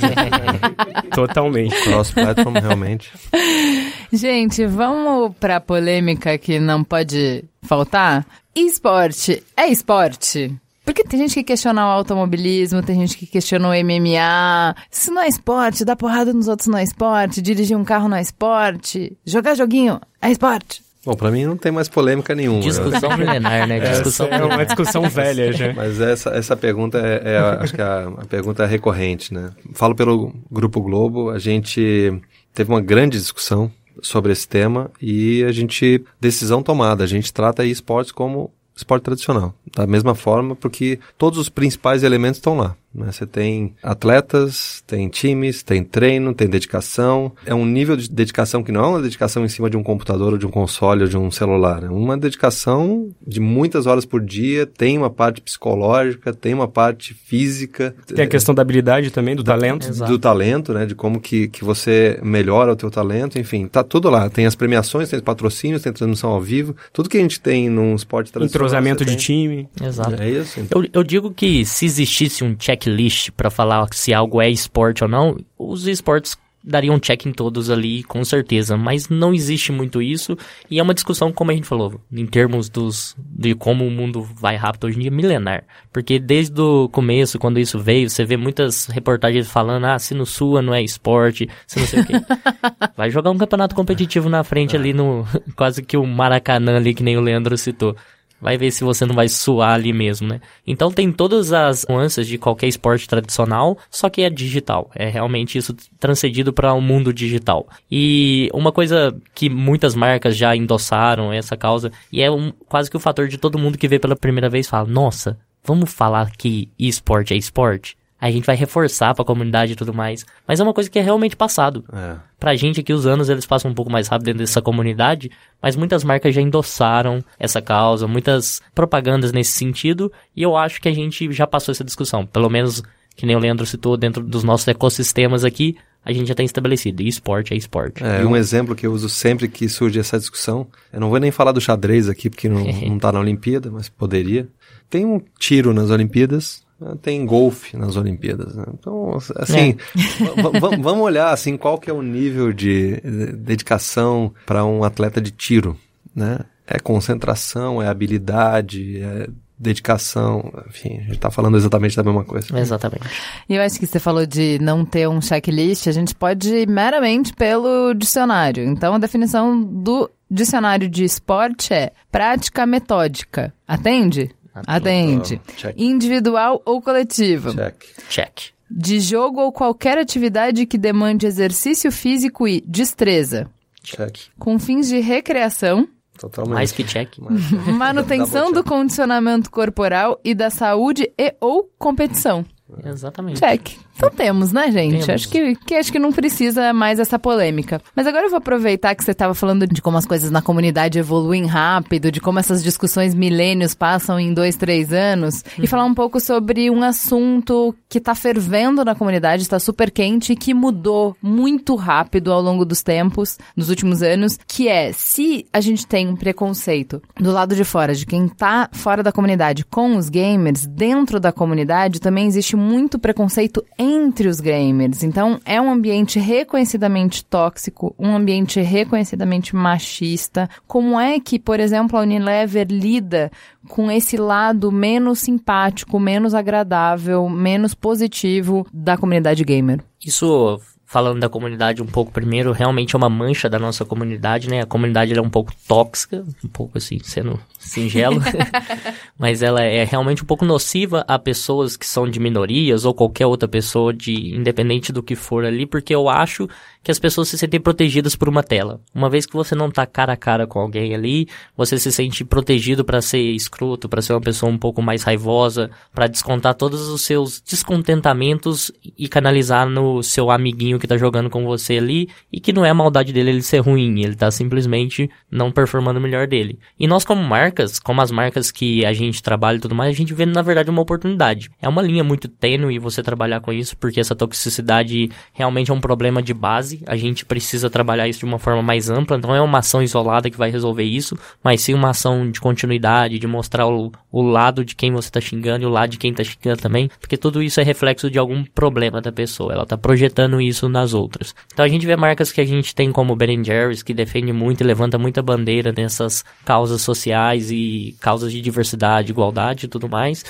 C: Totalmente.
B: Cross-platform, realmente.
A: Gente, vamos pra polêmica que não pode faltar? Esporte é esporte? Porque tem gente que questiona o automobilismo, tem gente que questiona o MMA. Isso não é esporte, dar porrada nos outros não é esporte, dirigir um carro não é esporte, jogar joguinho é esporte.
B: Bom, para mim não tem mais polêmica nenhuma.
D: Discussão milenar, né? Discussão
C: Essa é uma discussão velha já.
B: Mas essa, essa pergunta é, é a- acho que a, a pergunta é recorrente, né? Falo pelo Grupo Globo, a gente teve uma grande discussão sobre esse tema e a gente, decisão tomada, a gente trata esportes como esporte tradicional, da mesma forma, porque todos os principais elementos estão lá. Né? Você tem atletas, tem times, tem treino, tem dedicação. É um nível de dedicação que não é uma dedicação em cima de um computador ou de um console ou de um celular. É uma dedicação de muitas horas por dia, tem uma parte psicológica, tem uma parte física.
C: Tem a questão da habilidade também, do talento.
D: Exato.
B: do talento, né? De como que, que você melhora o teu talento, enfim, tá tudo lá. Tem as premiações, tem os patrocínios, tem transmissão ao vivo, tudo que a gente tem num esporte tradicional.
C: Entrosamento de
B: tem.
C: time.
D: Exato.
B: É isso. Então,
D: Eu, eu digo que se existisse um checklist pra falar se algo é esporte ou não, os esportes dariam um check em todos ali, com certeza. Mas não existe muito isso. E é uma discussão, como a gente falou, em termos dos de como o mundo vai rápido hoje em dia, milenar. Porque desde o começo, quando isso veio, você vê muitas reportagens falando, ah, se no sua não é esporte, se não sei o quê. Vai jogar um campeonato competitivo na frente ali no. Quase que o Maracanã ali, que nem o Leandro citou. Vai ver se você não vai suar ali mesmo, né? Então tem todas as nuances de qualquer esporte tradicional, só que é digital. É realmente isso transcedido para o mundo digital. E uma coisa que muitas marcas já endossaram essa causa, e é um, quase que o fator de todo mundo que vê pela primeira vez fala: Nossa, vamos falar que esporte é esporte? Aí a gente vai reforçar pra comunidade e tudo mais. Mas é uma coisa que é realmente passado.
B: é.
D: Pra gente aqui, os anos eles passam um pouco mais rápido dentro dessa comunidade, mas muitas marcas já endossaram essa causa, muitas propagandas nesse sentido, e eu acho que a gente já passou essa discussão. Pelo menos, que nem o Leandro citou, dentro dos nossos ecossistemas aqui, a gente já tem estabelecido. E esporte é esporte.
B: É, um exemplo que eu uso sempre que surge essa discussão, eu não vou nem falar do xadrez aqui, porque não, não tá na Olimpíada, mas poderia. Tem um tiro nas Olimpíadas, tem golfe nas Olimpíadas. né? Então, assim, va- vamos olhar assim qual que é o nível de dedicação para um atleta de tiro, né? É concentração, é habilidade, é dedicação, enfim, a gente tá falando exatamente da mesma coisa.
D: Exatamente.
A: E eu acho que você falou de não ter um checklist, a gente pode ir meramente pelo dicionário. Então, a definição do dicionário de esporte é prática metódica. Atende? Atende.
B: Check.
A: Individual ou coletiva.
B: Check.
D: Check.
A: De jogo ou qualquer atividade que demande exercício físico e destreza.
B: Check.
A: Com fins de recreação,
B: Totalmente.
D: Mais que check.
A: manutenção do condicionamento corporal e da saúde e ou competição.
D: Exatamente.
A: Check. Então temos, né, gente?
D: Temos.
A: Acho que, que acho que não precisa mais essa polêmica. Mas agora eu vou aproveitar que você estava falando de como as coisas na comunidade evoluem rápido, de como essas discussões milênios passam em dois, três anos, e falar um pouco sobre um assunto que está fervendo na comunidade, está super quente e que mudou muito rápido ao longo dos tempos, nos últimos anos, que é se a gente tem um preconceito do lado de fora, de quem tá fora da comunidade com os gamers, dentro da comunidade também existe muito preconceito entre os gamers. Então, é um ambiente reconhecidamente tóxico, um ambiente reconhecidamente machista. Como é que, por exemplo, a Unilever lida com esse lado menos simpático, menos agradável, menos positivo da comunidade gamer?
D: Isso falando da comunidade um pouco primeiro, realmente é uma mancha da nossa comunidade, né? A comunidade é um pouco tóxica, um pouco assim, sendo singelo, mas ela é realmente um pouco nociva a pessoas que são de minorias ou qualquer outra pessoa de independente do que for ali, porque eu acho que as pessoas se sentem protegidas por uma tela. Uma vez que você não tá cara a cara com alguém ali, você se sente protegido para ser escroto, para ser uma pessoa um pouco mais raivosa, para descontar todos os seus descontentamentos e canalizar no seu amiguinho que tá jogando com você ali e que não é a maldade dele ele ser ruim, ele tá simplesmente não performando o melhor dele. E nós como marcas, como as marcas que a gente trabalha e tudo mais, a gente vê na verdade uma oportunidade. É uma linha muito tênue você trabalhar com isso, porque essa toxicidade realmente é um problema de base a gente precisa trabalhar isso de uma forma mais ampla, não é uma ação isolada que vai resolver isso, mas sim uma ação de continuidade, de mostrar o, o lado de quem você está xingando e o lado de quem está xingando também, porque tudo isso é reflexo de algum problema da pessoa, ela está projetando isso nas outras. Então a gente vê marcas que a gente tem como Ben Jerry's, que defende muito e levanta muita bandeira nessas causas sociais e causas de diversidade, igualdade e tudo mais,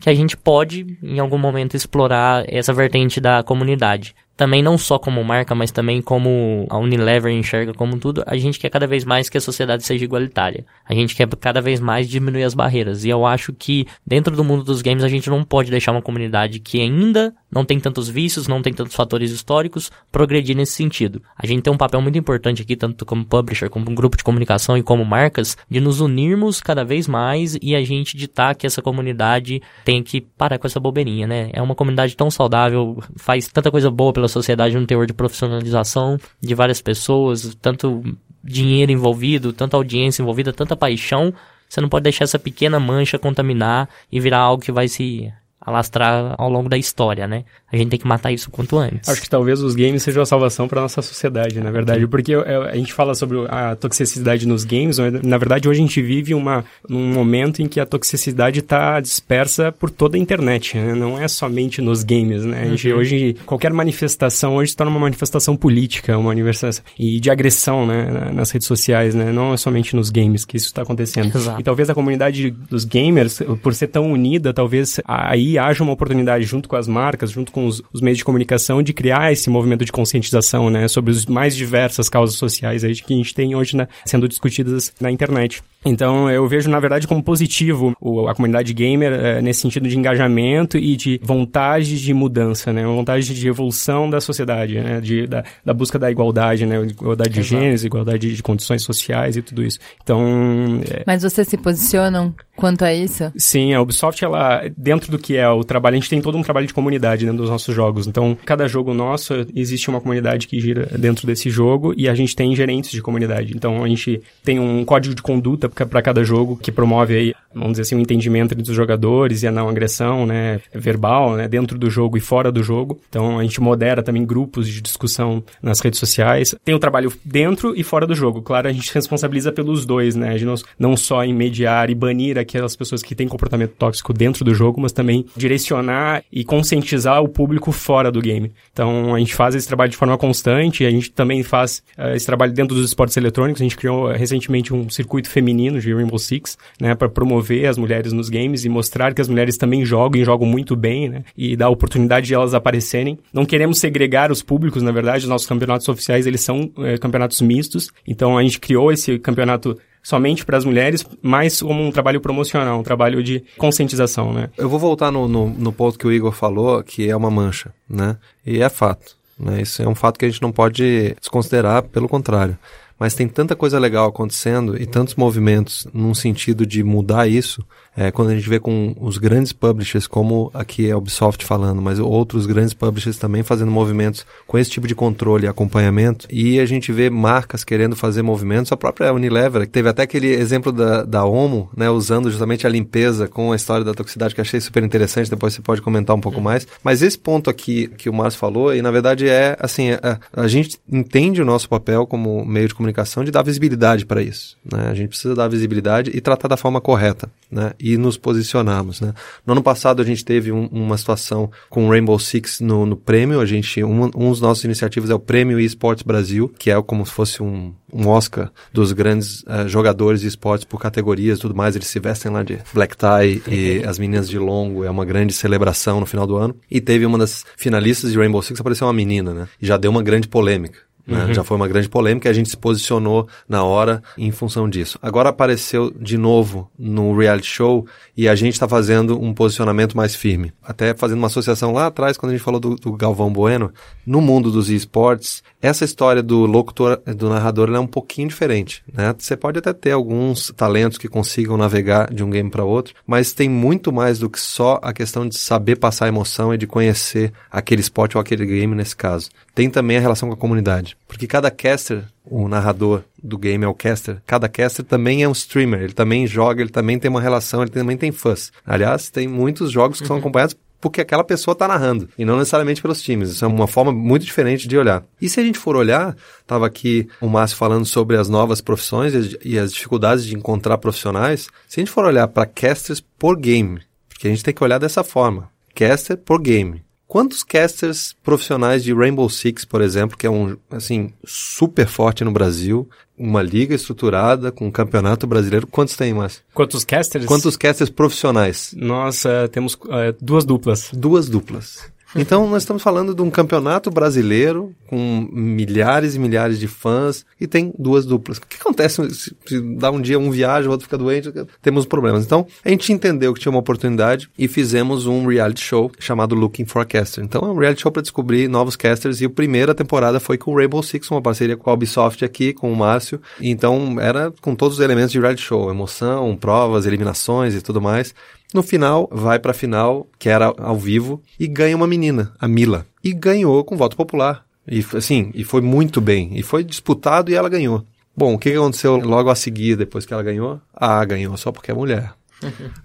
D: que a gente pode, em algum momento, explorar essa vertente da comunidade também não só como marca, mas também como a Unilever enxerga como tudo, a gente quer cada vez mais que a sociedade seja igualitária. A gente quer cada vez mais diminuir as barreiras. E eu acho que dentro do mundo dos games a gente não pode deixar uma comunidade que ainda não tem tantos vícios, não tem tantos fatores históricos, progredir nesse sentido. A gente tem um papel muito importante aqui, tanto como publisher, como um grupo de comunicação e como marcas, de nos unirmos cada vez mais e a gente ditar que essa comunidade tem que parar com essa bobeirinha, né? É uma comunidade tão saudável, faz tanta coisa boa pela sociedade no teor de profissionalização de várias pessoas, tanto dinheiro envolvido, tanta audiência envolvida, tanta paixão. Você não pode deixar essa pequena mancha contaminar e virar algo que vai se alastrar ao longo da história, né? A gente tem que matar isso quanto antes.
C: Acho que talvez os games sejam a salvação para nossa sociedade, na verdade, porque a gente fala sobre a toxicidade nos games, na verdade hoje a gente vive uma, um momento em que a toxicidade está dispersa por toda a internet, né? não é somente nos games, né? A gente, uhum. Hoje, qualquer manifestação hoje está numa manifestação política, uma manifestação e de agressão, né? Nas redes sociais, né? Não é somente nos games que isso está acontecendo.
D: Exato.
C: E talvez a comunidade dos gamers, por ser tão unida, talvez aí haja uma oportunidade junto com as marcas, junto com os, os, meios de comunicação, de criar esse movimento de conscientização, né, sobre as mais diversas causas sociais aí que a gente tem hoje né, sendo discutidas na internet. Então, eu vejo, na verdade, como positivo o, a comunidade gamer é, nesse sentido de engajamento e de vontade de mudança, né? Vontade de evolução da sociedade, né? De, da, da busca da igualdade, né? Igualdade de gêneros, igualdade de condições sociais e tudo isso. Então...
A: É... Mas vocês se posicionam quanto a isso?
C: Sim, a Ubisoft, ela, dentro do que é o trabalho, a gente tem todo um trabalho de comunidade dentro dos nossos jogos. Então, cada jogo nosso, existe uma comunidade que gira dentro desse jogo e a gente tem gerentes de comunidade. Então, a gente tem um código de conduta para cada jogo que promove aí, vamos dizer assim, um entendimento entre os jogadores e a não agressão, né, verbal, né, dentro do jogo e fora do jogo. Então a gente modera também grupos de discussão nas redes sociais. Tem o trabalho dentro e fora do jogo. Claro, a gente responsabiliza pelos dois, né, de não, não só em mediar e banir aquelas pessoas que têm comportamento tóxico dentro do jogo, mas também direcionar e conscientizar o público fora do game. Então a gente faz esse trabalho de forma constante, a gente também faz uh, esse trabalho dentro dos esportes eletrônicos. A gente criou uh, recentemente um circuito feminino feminino de Rainbow Six, né, para promover as mulheres nos games e mostrar que as mulheres também jogam e jogam muito bem, né, e dar oportunidade de elas aparecerem. Não queremos segregar os públicos, na verdade, os nossos campeonatos oficiais, eles são é, campeonatos mistos, então a gente criou esse campeonato somente para as mulheres, mas como um trabalho promocional, um trabalho de conscientização, né?
B: Eu vou voltar no, no, no ponto que o Igor falou, que é uma mancha, né? E é fato. Né? Isso é um fato que a gente não pode desconsiderar, pelo contrário mas tem tanta coisa legal acontecendo e tantos movimentos num sentido de mudar isso é, quando a gente vê com os grandes publishers, como aqui é a Ubisoft falando, mas outros grandes publishers também fazendo movimentos com esse tipo de controle e acompanhamento, e a gente vê marcas querendo fazer movimentos, a própria Unilever, que teve até aquele exemplo da, da Omo, né, usando justamente a limpeza com a história da toxicidade, que achei super interessante, depois você pode comentar um pouco uhum. mais, mas esse ponto aqui que o Márcio falou, e na verdade é, assim, a, a gente entende o nosso papel como meio de comunicação comunicação de dar visibilidade para isso. Né? A gente precisa dar visibilidade e tratar da forma correta né? E nos posicionarmos. Né? No ano passado a gente teve um, uma situação com o Rainbow Six no, no prêmio. A gente, um, um dos nossos iniciativas é o Prêmio eSports Brasil, que é como se fosse um, um Oscar dos grandes uh, jogadores de esportes por categorias e tudo mais. Eles se vestem lá de black tie e as meninas de longo. É uma grande celebração no final do ano. E teve uma das finalistas de Rainbow Six apareceu uma menina, né? E já deu uma grande polêmica. Né? Uhum. Já foi uma grande polêmica e a gente se posicionou na hora em função disso. Agora apareceu de novo no reality show e a gente está fazendo um posicionamento mais firme. Até fazendo uma associação lá atrás, quando a gente falou do, do Galvão Bueno, no mundo dos esportes, essa história do locutor, do narrador, é um pouquinho diferente. Né? Você pode até ter alguns talentos que consigam navegar de um game para outro, mas tem muito mais do que só a questão de saber passar emoção e de conhecer aquele esporte ou aquele game nesse caso. Tem também a relação com a comunidade. Porque cada caster, o narrador do game é o caster, cada caster também é um streamer, ele também joga, ele também tem uma relação, ele também tem fãs. Aliás, tem muitos jogos que uhum. são acompanhados porque aquela pessoa está narrando, e não necessariamente pelos times. Isso é uma forma muito diferente de olhar. E se a gente for olhar, estava aqui o Márcio falando sobre as novas profissões e as dificuldades de encontrar profissionais. Se a gente for olhar para casters por game, porque a gente tem que olhar dessa forma, caster por game. Quantos casters profissionais de Rainbow Six, por exemplo, que é um, assim, super forte no Brasil, uma liga estruturada com um campeonato brasileiro, quantos tem, mais?
C: Quantos casters?
B: Quantos casters profissionais?
C: Nós uh, temos uh, duas duplas.
B: Duas duplas. Então, nós estamos falando de um campeonato brasileiro com milhares e milhares de fãs e tem duas duplas. O que acontece se, se dá um dia um viaja, o outro fica doente? Temos problemas. Então, a gente entendeu que tinha uma oportunidade e fizemos um reality show chamado Looking for a Caster. Então, é um reality show para descobrir novos casters e a primeira temporada foi com o Rainbow Six, uma parceria com a Ubisoft aqui, com o Márcio. Então, era com todos os elementos de reality show, emoção, provas, eliminações e tudo mais. No final, vai pra final, que era ao vivo, e ganha uma menina, a Mila. E ganhou com voto popular. E assim, e foi muito bem. E foi disputado e ela ganhou. Bom, o que aconteceu logo a seguir, depois que ela ganhou? Ah, ganhou só porque é mulher.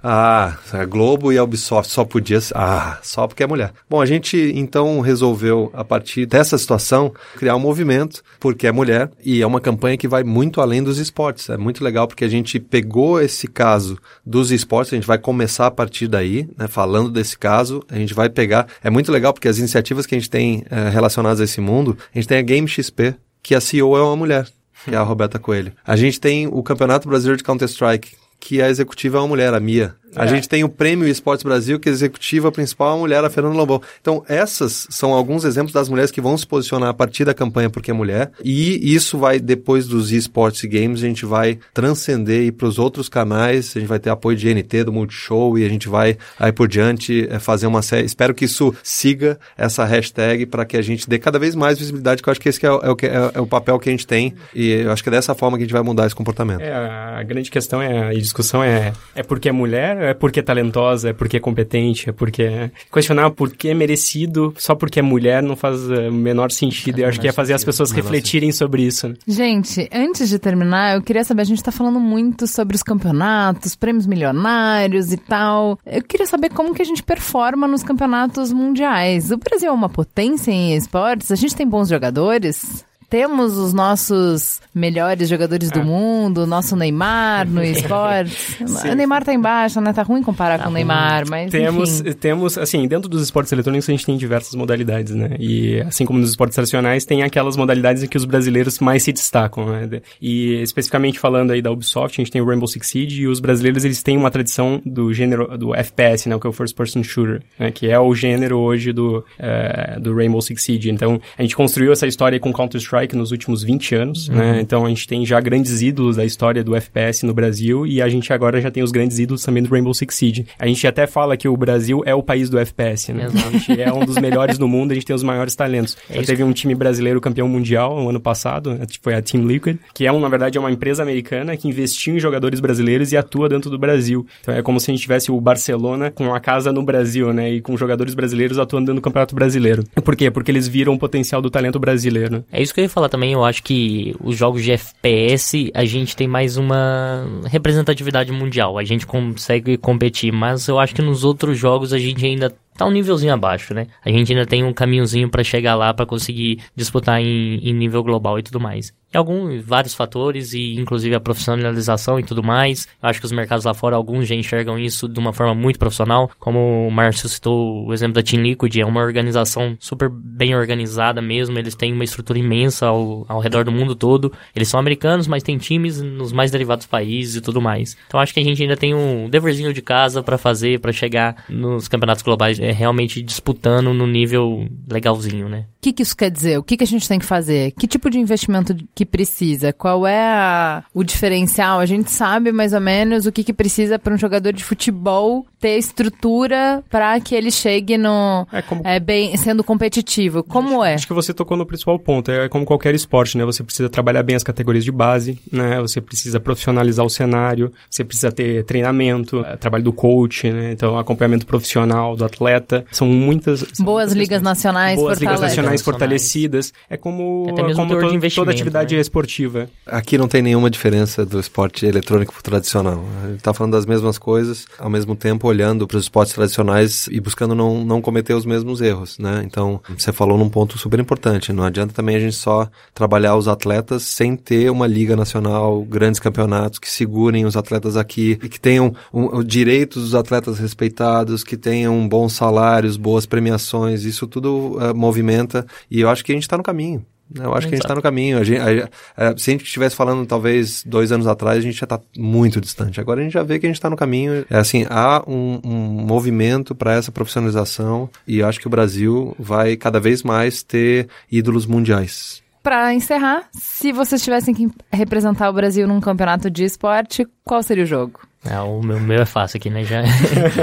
B: Ah, a Globo e a Ubisoft só podia. Ah, só porque é mulher. Bom, a gente então resolveu, a partir dessa situação, criar um movimento, porque é mulher, e é uma campanha que vai muito além dos esportes. É muito legal porque a gente pegou esse caso dos esportes, a gente vai começar a partir daí, né, falando desse caso, a gente vai pegar. É muito legal porque as iniciativas que a gente tem é, relacionadas a esse mundo, a gente tem a Game XP, que a CEO é uma mulher, que é a Roberta Coelho. A gente tem o Campeonato Brasileiro de Counter-Strike, que a executiva é uma mulher, a Mia. A é. gente tem o Prêmio Esportes Brasil, que a executiva principal é a mulher, a Fernanda Lobão. Então, essas são alguns exemplos das mulheres que vão se posicionar a partir da campanha Porque é Mulher. E isso vai, depois dos esportes e games, a gente vai transcender e ir para os outros canais. A gente vai ter apoio de NT, do Multishow, e a gente vai aí por diante é, fazer uma série. Espero que isso siga essa hashtag para que a gente dê cada vez mais visibilidade, que eu acho que esse é, é, o, é, é, o papel que a gente tem. E eu acho que é dessa forma que a gente vai mudar esse comportamento.
C: É, a grande questão é, e discussão é, é porque é mulher é porque é talentosa, é porque é competente, é porque é... Questionar por que é merecido só porque é mulher não faz o uh, menor sentido. É, eu acho que é fazer as pessoas refletirem sobre isso. Né?
A: Gente, antes de terminar, eu queria saber, a gente tá falando muito sobre os campeonatos, prêmios milionários e tal. Eu queria saber como que a gente performa nos campeonatos mundiais. O Brasil é uma potência em esportes? A gente tem bons jogadores? Temos os nossos melhores jogadores do ah. mundo, nosso Neymar no esporte. o Neymar tá embaixo, né? Tá ruim comparar tá com o Neymar, mas
C: temos,
A: enfim.
C: temos, assim, dentro dos esportes eletrônicos a gente tem diversas modalidades, né? E assim como nos esportes tradicionais, tem aquelas modalidades em que os brasileiros mais se destacam, né? E especificamente falando aí da Ubisoft, a gente tem o Rainbow Six Siege e os brasileiros eles têm uma tradição do gênero do FPS, né? O que é o First Person Shooter, né? Que é o gênero hoje do, uh, do Rainbow Six Siege. Então, a gente construiu essa história com Counter-Strike Strike nos últimos 20 anos, né? uhum. né? Então a gente tem já grandes ídolos da história do FPS no Brasil e a gente agora já tem os grandes ídolos também do Rainbow Six Siege. A gente até fala que o Brasil é o país do FPS, né? Exato. A gente é um dos melhores do mundo, a gente tem os maiores talentos. É já teve um time brasileiro campeão mundial no ano passado, né? foi a Team Liquid, que é, na verdade, é uma empresa americana que investiu em jogadores brasileiros e atua dentro do Brasil. Então é como se a gente tivesse o Barcelona com uma casa no Brasil, né? E com jogadores brasileiros atuando dentro do Campeonato Brasileiro. Por quê? Porque eles viram o potencial do talento brasileiro.
D: É isso que eu ia falar também eu acho que os jogos de FPS a gente tem mais uma representatividade mundial. A gente consegue competir, mas eu acho que nos outros jogos a gente ainda tá um nívelzinho abaixo, né? A gente ainda tem um caminhozinho para chegar lá para conseguir disputar em, em, nível global e tudo mais. Alguns, vários fatores e inclusive a profissionalização e tudo mais. Eu acho que os mercados lá fora, alguns já enxergam isso de uma forma muito profissional, como o Márcio citou o exemplo da Team Liquid, é uma organização super bem organizada mesmo, eles têm uma estrutura imensa ao, ao redor do mundo todo. Eles são americanos, mas tem times nos mais derivados países e tudo mais. Então acho que a gente ainda tem um deverzinho de casa para fazer, para chegar nos campeonatos globais, é realmente disputando no nível legalzinho, né?
A: O que, que isso quer dizer? O que, que a gente tem que fazer? Que tipo de investimento que precisa? Qual é a, o diferencial? A gente sabe mais ou menos o que, que precisa para um jogador de futebol ter estrutura para que ele chegue no
C: É como-
A: é, bem sendo competitivo. Como é?
C: Acho que você tocou no principal ponto. É como qualquer esporte, né? Você precisa trabalhar bem as categorias de base, né? Você precisa profissionalizar o cenário, você precisa ter treinamento, é, trabalho do coach, né? Então, acompanhamento profissional do atleta. São muitas... são
A: Boas
C: muitas
A: ligas
C: questões.
A: nacionais
C: Boas ligas nacionais
D: Nacionais.
C: fortalecidas. É como,
D: Até mesmo
C: como
D: teor de
C: toda,
D: investimento,
C: toda atividade
D: né?
C: esportiva.
B: Aqui não tem nenhuma diferença do esporte eletrônico pro tradicional. A gente está falando das mesmas coisas, ao mesmo tempo olhando para os esportes tradicionais e buscando não, não cometer os mesmos erros, né? Então, você falou num ponto super importante. Não adianta também a gente só trabalhar os atletas sem ter uma liga nacional, grandes campeonatos que segurem os atletas aqui e que tenham um, o direitos dos atletas respeitados, que tenham bons salários, boas premiações. Isso tudo eh, movimenta e eu acho que a gente está no caminho. Eu acho que a gente está no caminho. A gente, a- a- se a gente estivesse falando talvez dois anos atrás, a gente já está muito distante. Agora a gente já vê que a gente está no caminho. É assim, há um, um movimento para essa profissionalização e eu acho que o Brasil vai cada vez mais ter ídolos mundiais.
A: Para encerrar, se vocês tivessem que representar o Brasil num campeonato de esporte, qual seria o jogo?
D: É, o meu, meu é fácil aqui, né? Já.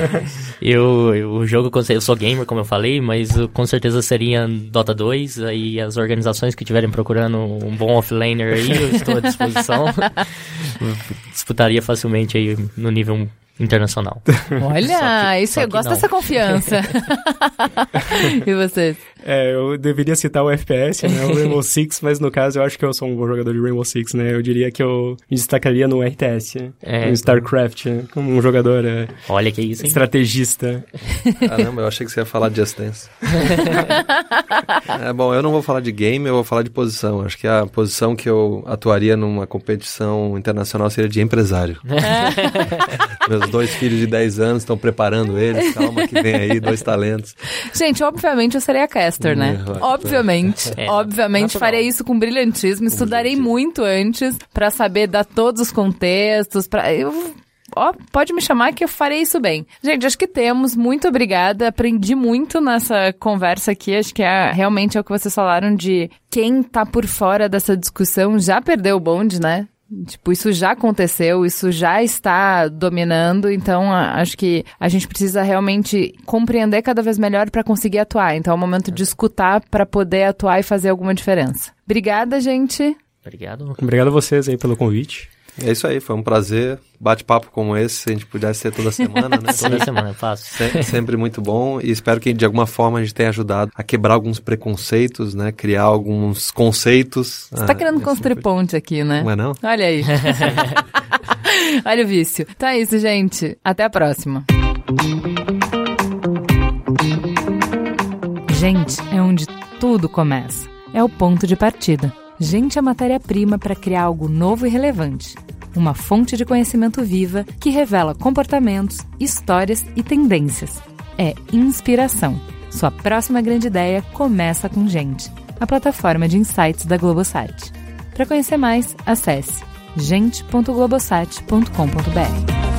D: eu, eu- o jogo, eu sou gamer, como eu falei, mas com certeza seria Dota 2. Aí as organizações que estiverem procurando um bom offlaner aí, eu estou à disposição. Disputaria facilmente aí no nível internacional.
A: Olha, isso eu gosto
D: não.
A: dessa confiança. e vocês?
C: É, eu deveria citar o FPS, né? O Rainbow Six, mas no caso eu acho que eu sou um bom jogador de Rainbow Six, né? Eu diria que eu me destacaria no RTS, né?
D: É.
C: no StarCraft, né? como um jogador é,
D: Olha que isso, hein?
C: estrategista.
B: Caramba, eu achei que você ia falar de Just Dance. é, bom, eu não vou falar de game, eu vou falar de posição. Acho que a posição que eu atuaria numa competição internacional seria de empresário. Meus dois filhos de 10 anos estão preparando eles. Calma que vem aí, dois talentos.
A: Gente, obviamente eu seria caster, né?
B: É,
A: Obviamente.
D: É,
A: obviamente
D: natural.
A: faria isso com brilhantismo. Estudarei muito antes pra saber dar todos os contextos. Pra... Eu... Ó, pode me chamar que eu farei isso bem. Gente, acho que temos. Muito obrigada. Aprendi muito nessa conversa aqui. Acho que é, realmente é o que vocês falaram de quem tá por fora dessa discussão já perdeu o bonde, né? Tipo, isso já aconteceu, isso já está dominando, então acho que a gente precisa realmente compreender cada vez melhor para conseguir atuar. Então é o momento de escutar para poder atuar e fazer alguma diferença. Obrigada, gente.
D: Obrigado.
C: Obrigado a vocês aí pelo convite.
B: É isso aí, foi um prazer. Bate-papo como esse, se a gente pudesse ter toda semana, né?
D: Toda semana, fácil.
B: Se- sempre muito bom e espero que de alguma forma a gente tenha ajudado a quebrar alguns preconceitos, né? Criar alguns conceitos.
A: Você tá querendo construir ponte aqui, né?
B: Não é não?
A: Olha aí. Olha o vício. Então é isso, gente. Até a próxima. Gente é onde tudo começa. É o ponto de partida. Gente é matéria-prima para criar algo novo e relevante. Uma fonte de conhecimento viva que revela comportamentos, histórias e tendências. É inspiração. Sua próxima grande ideia começa com Gente, a plataforma de insights da Globosat. Para conhecer mais, acesse gente.globosat.com.br.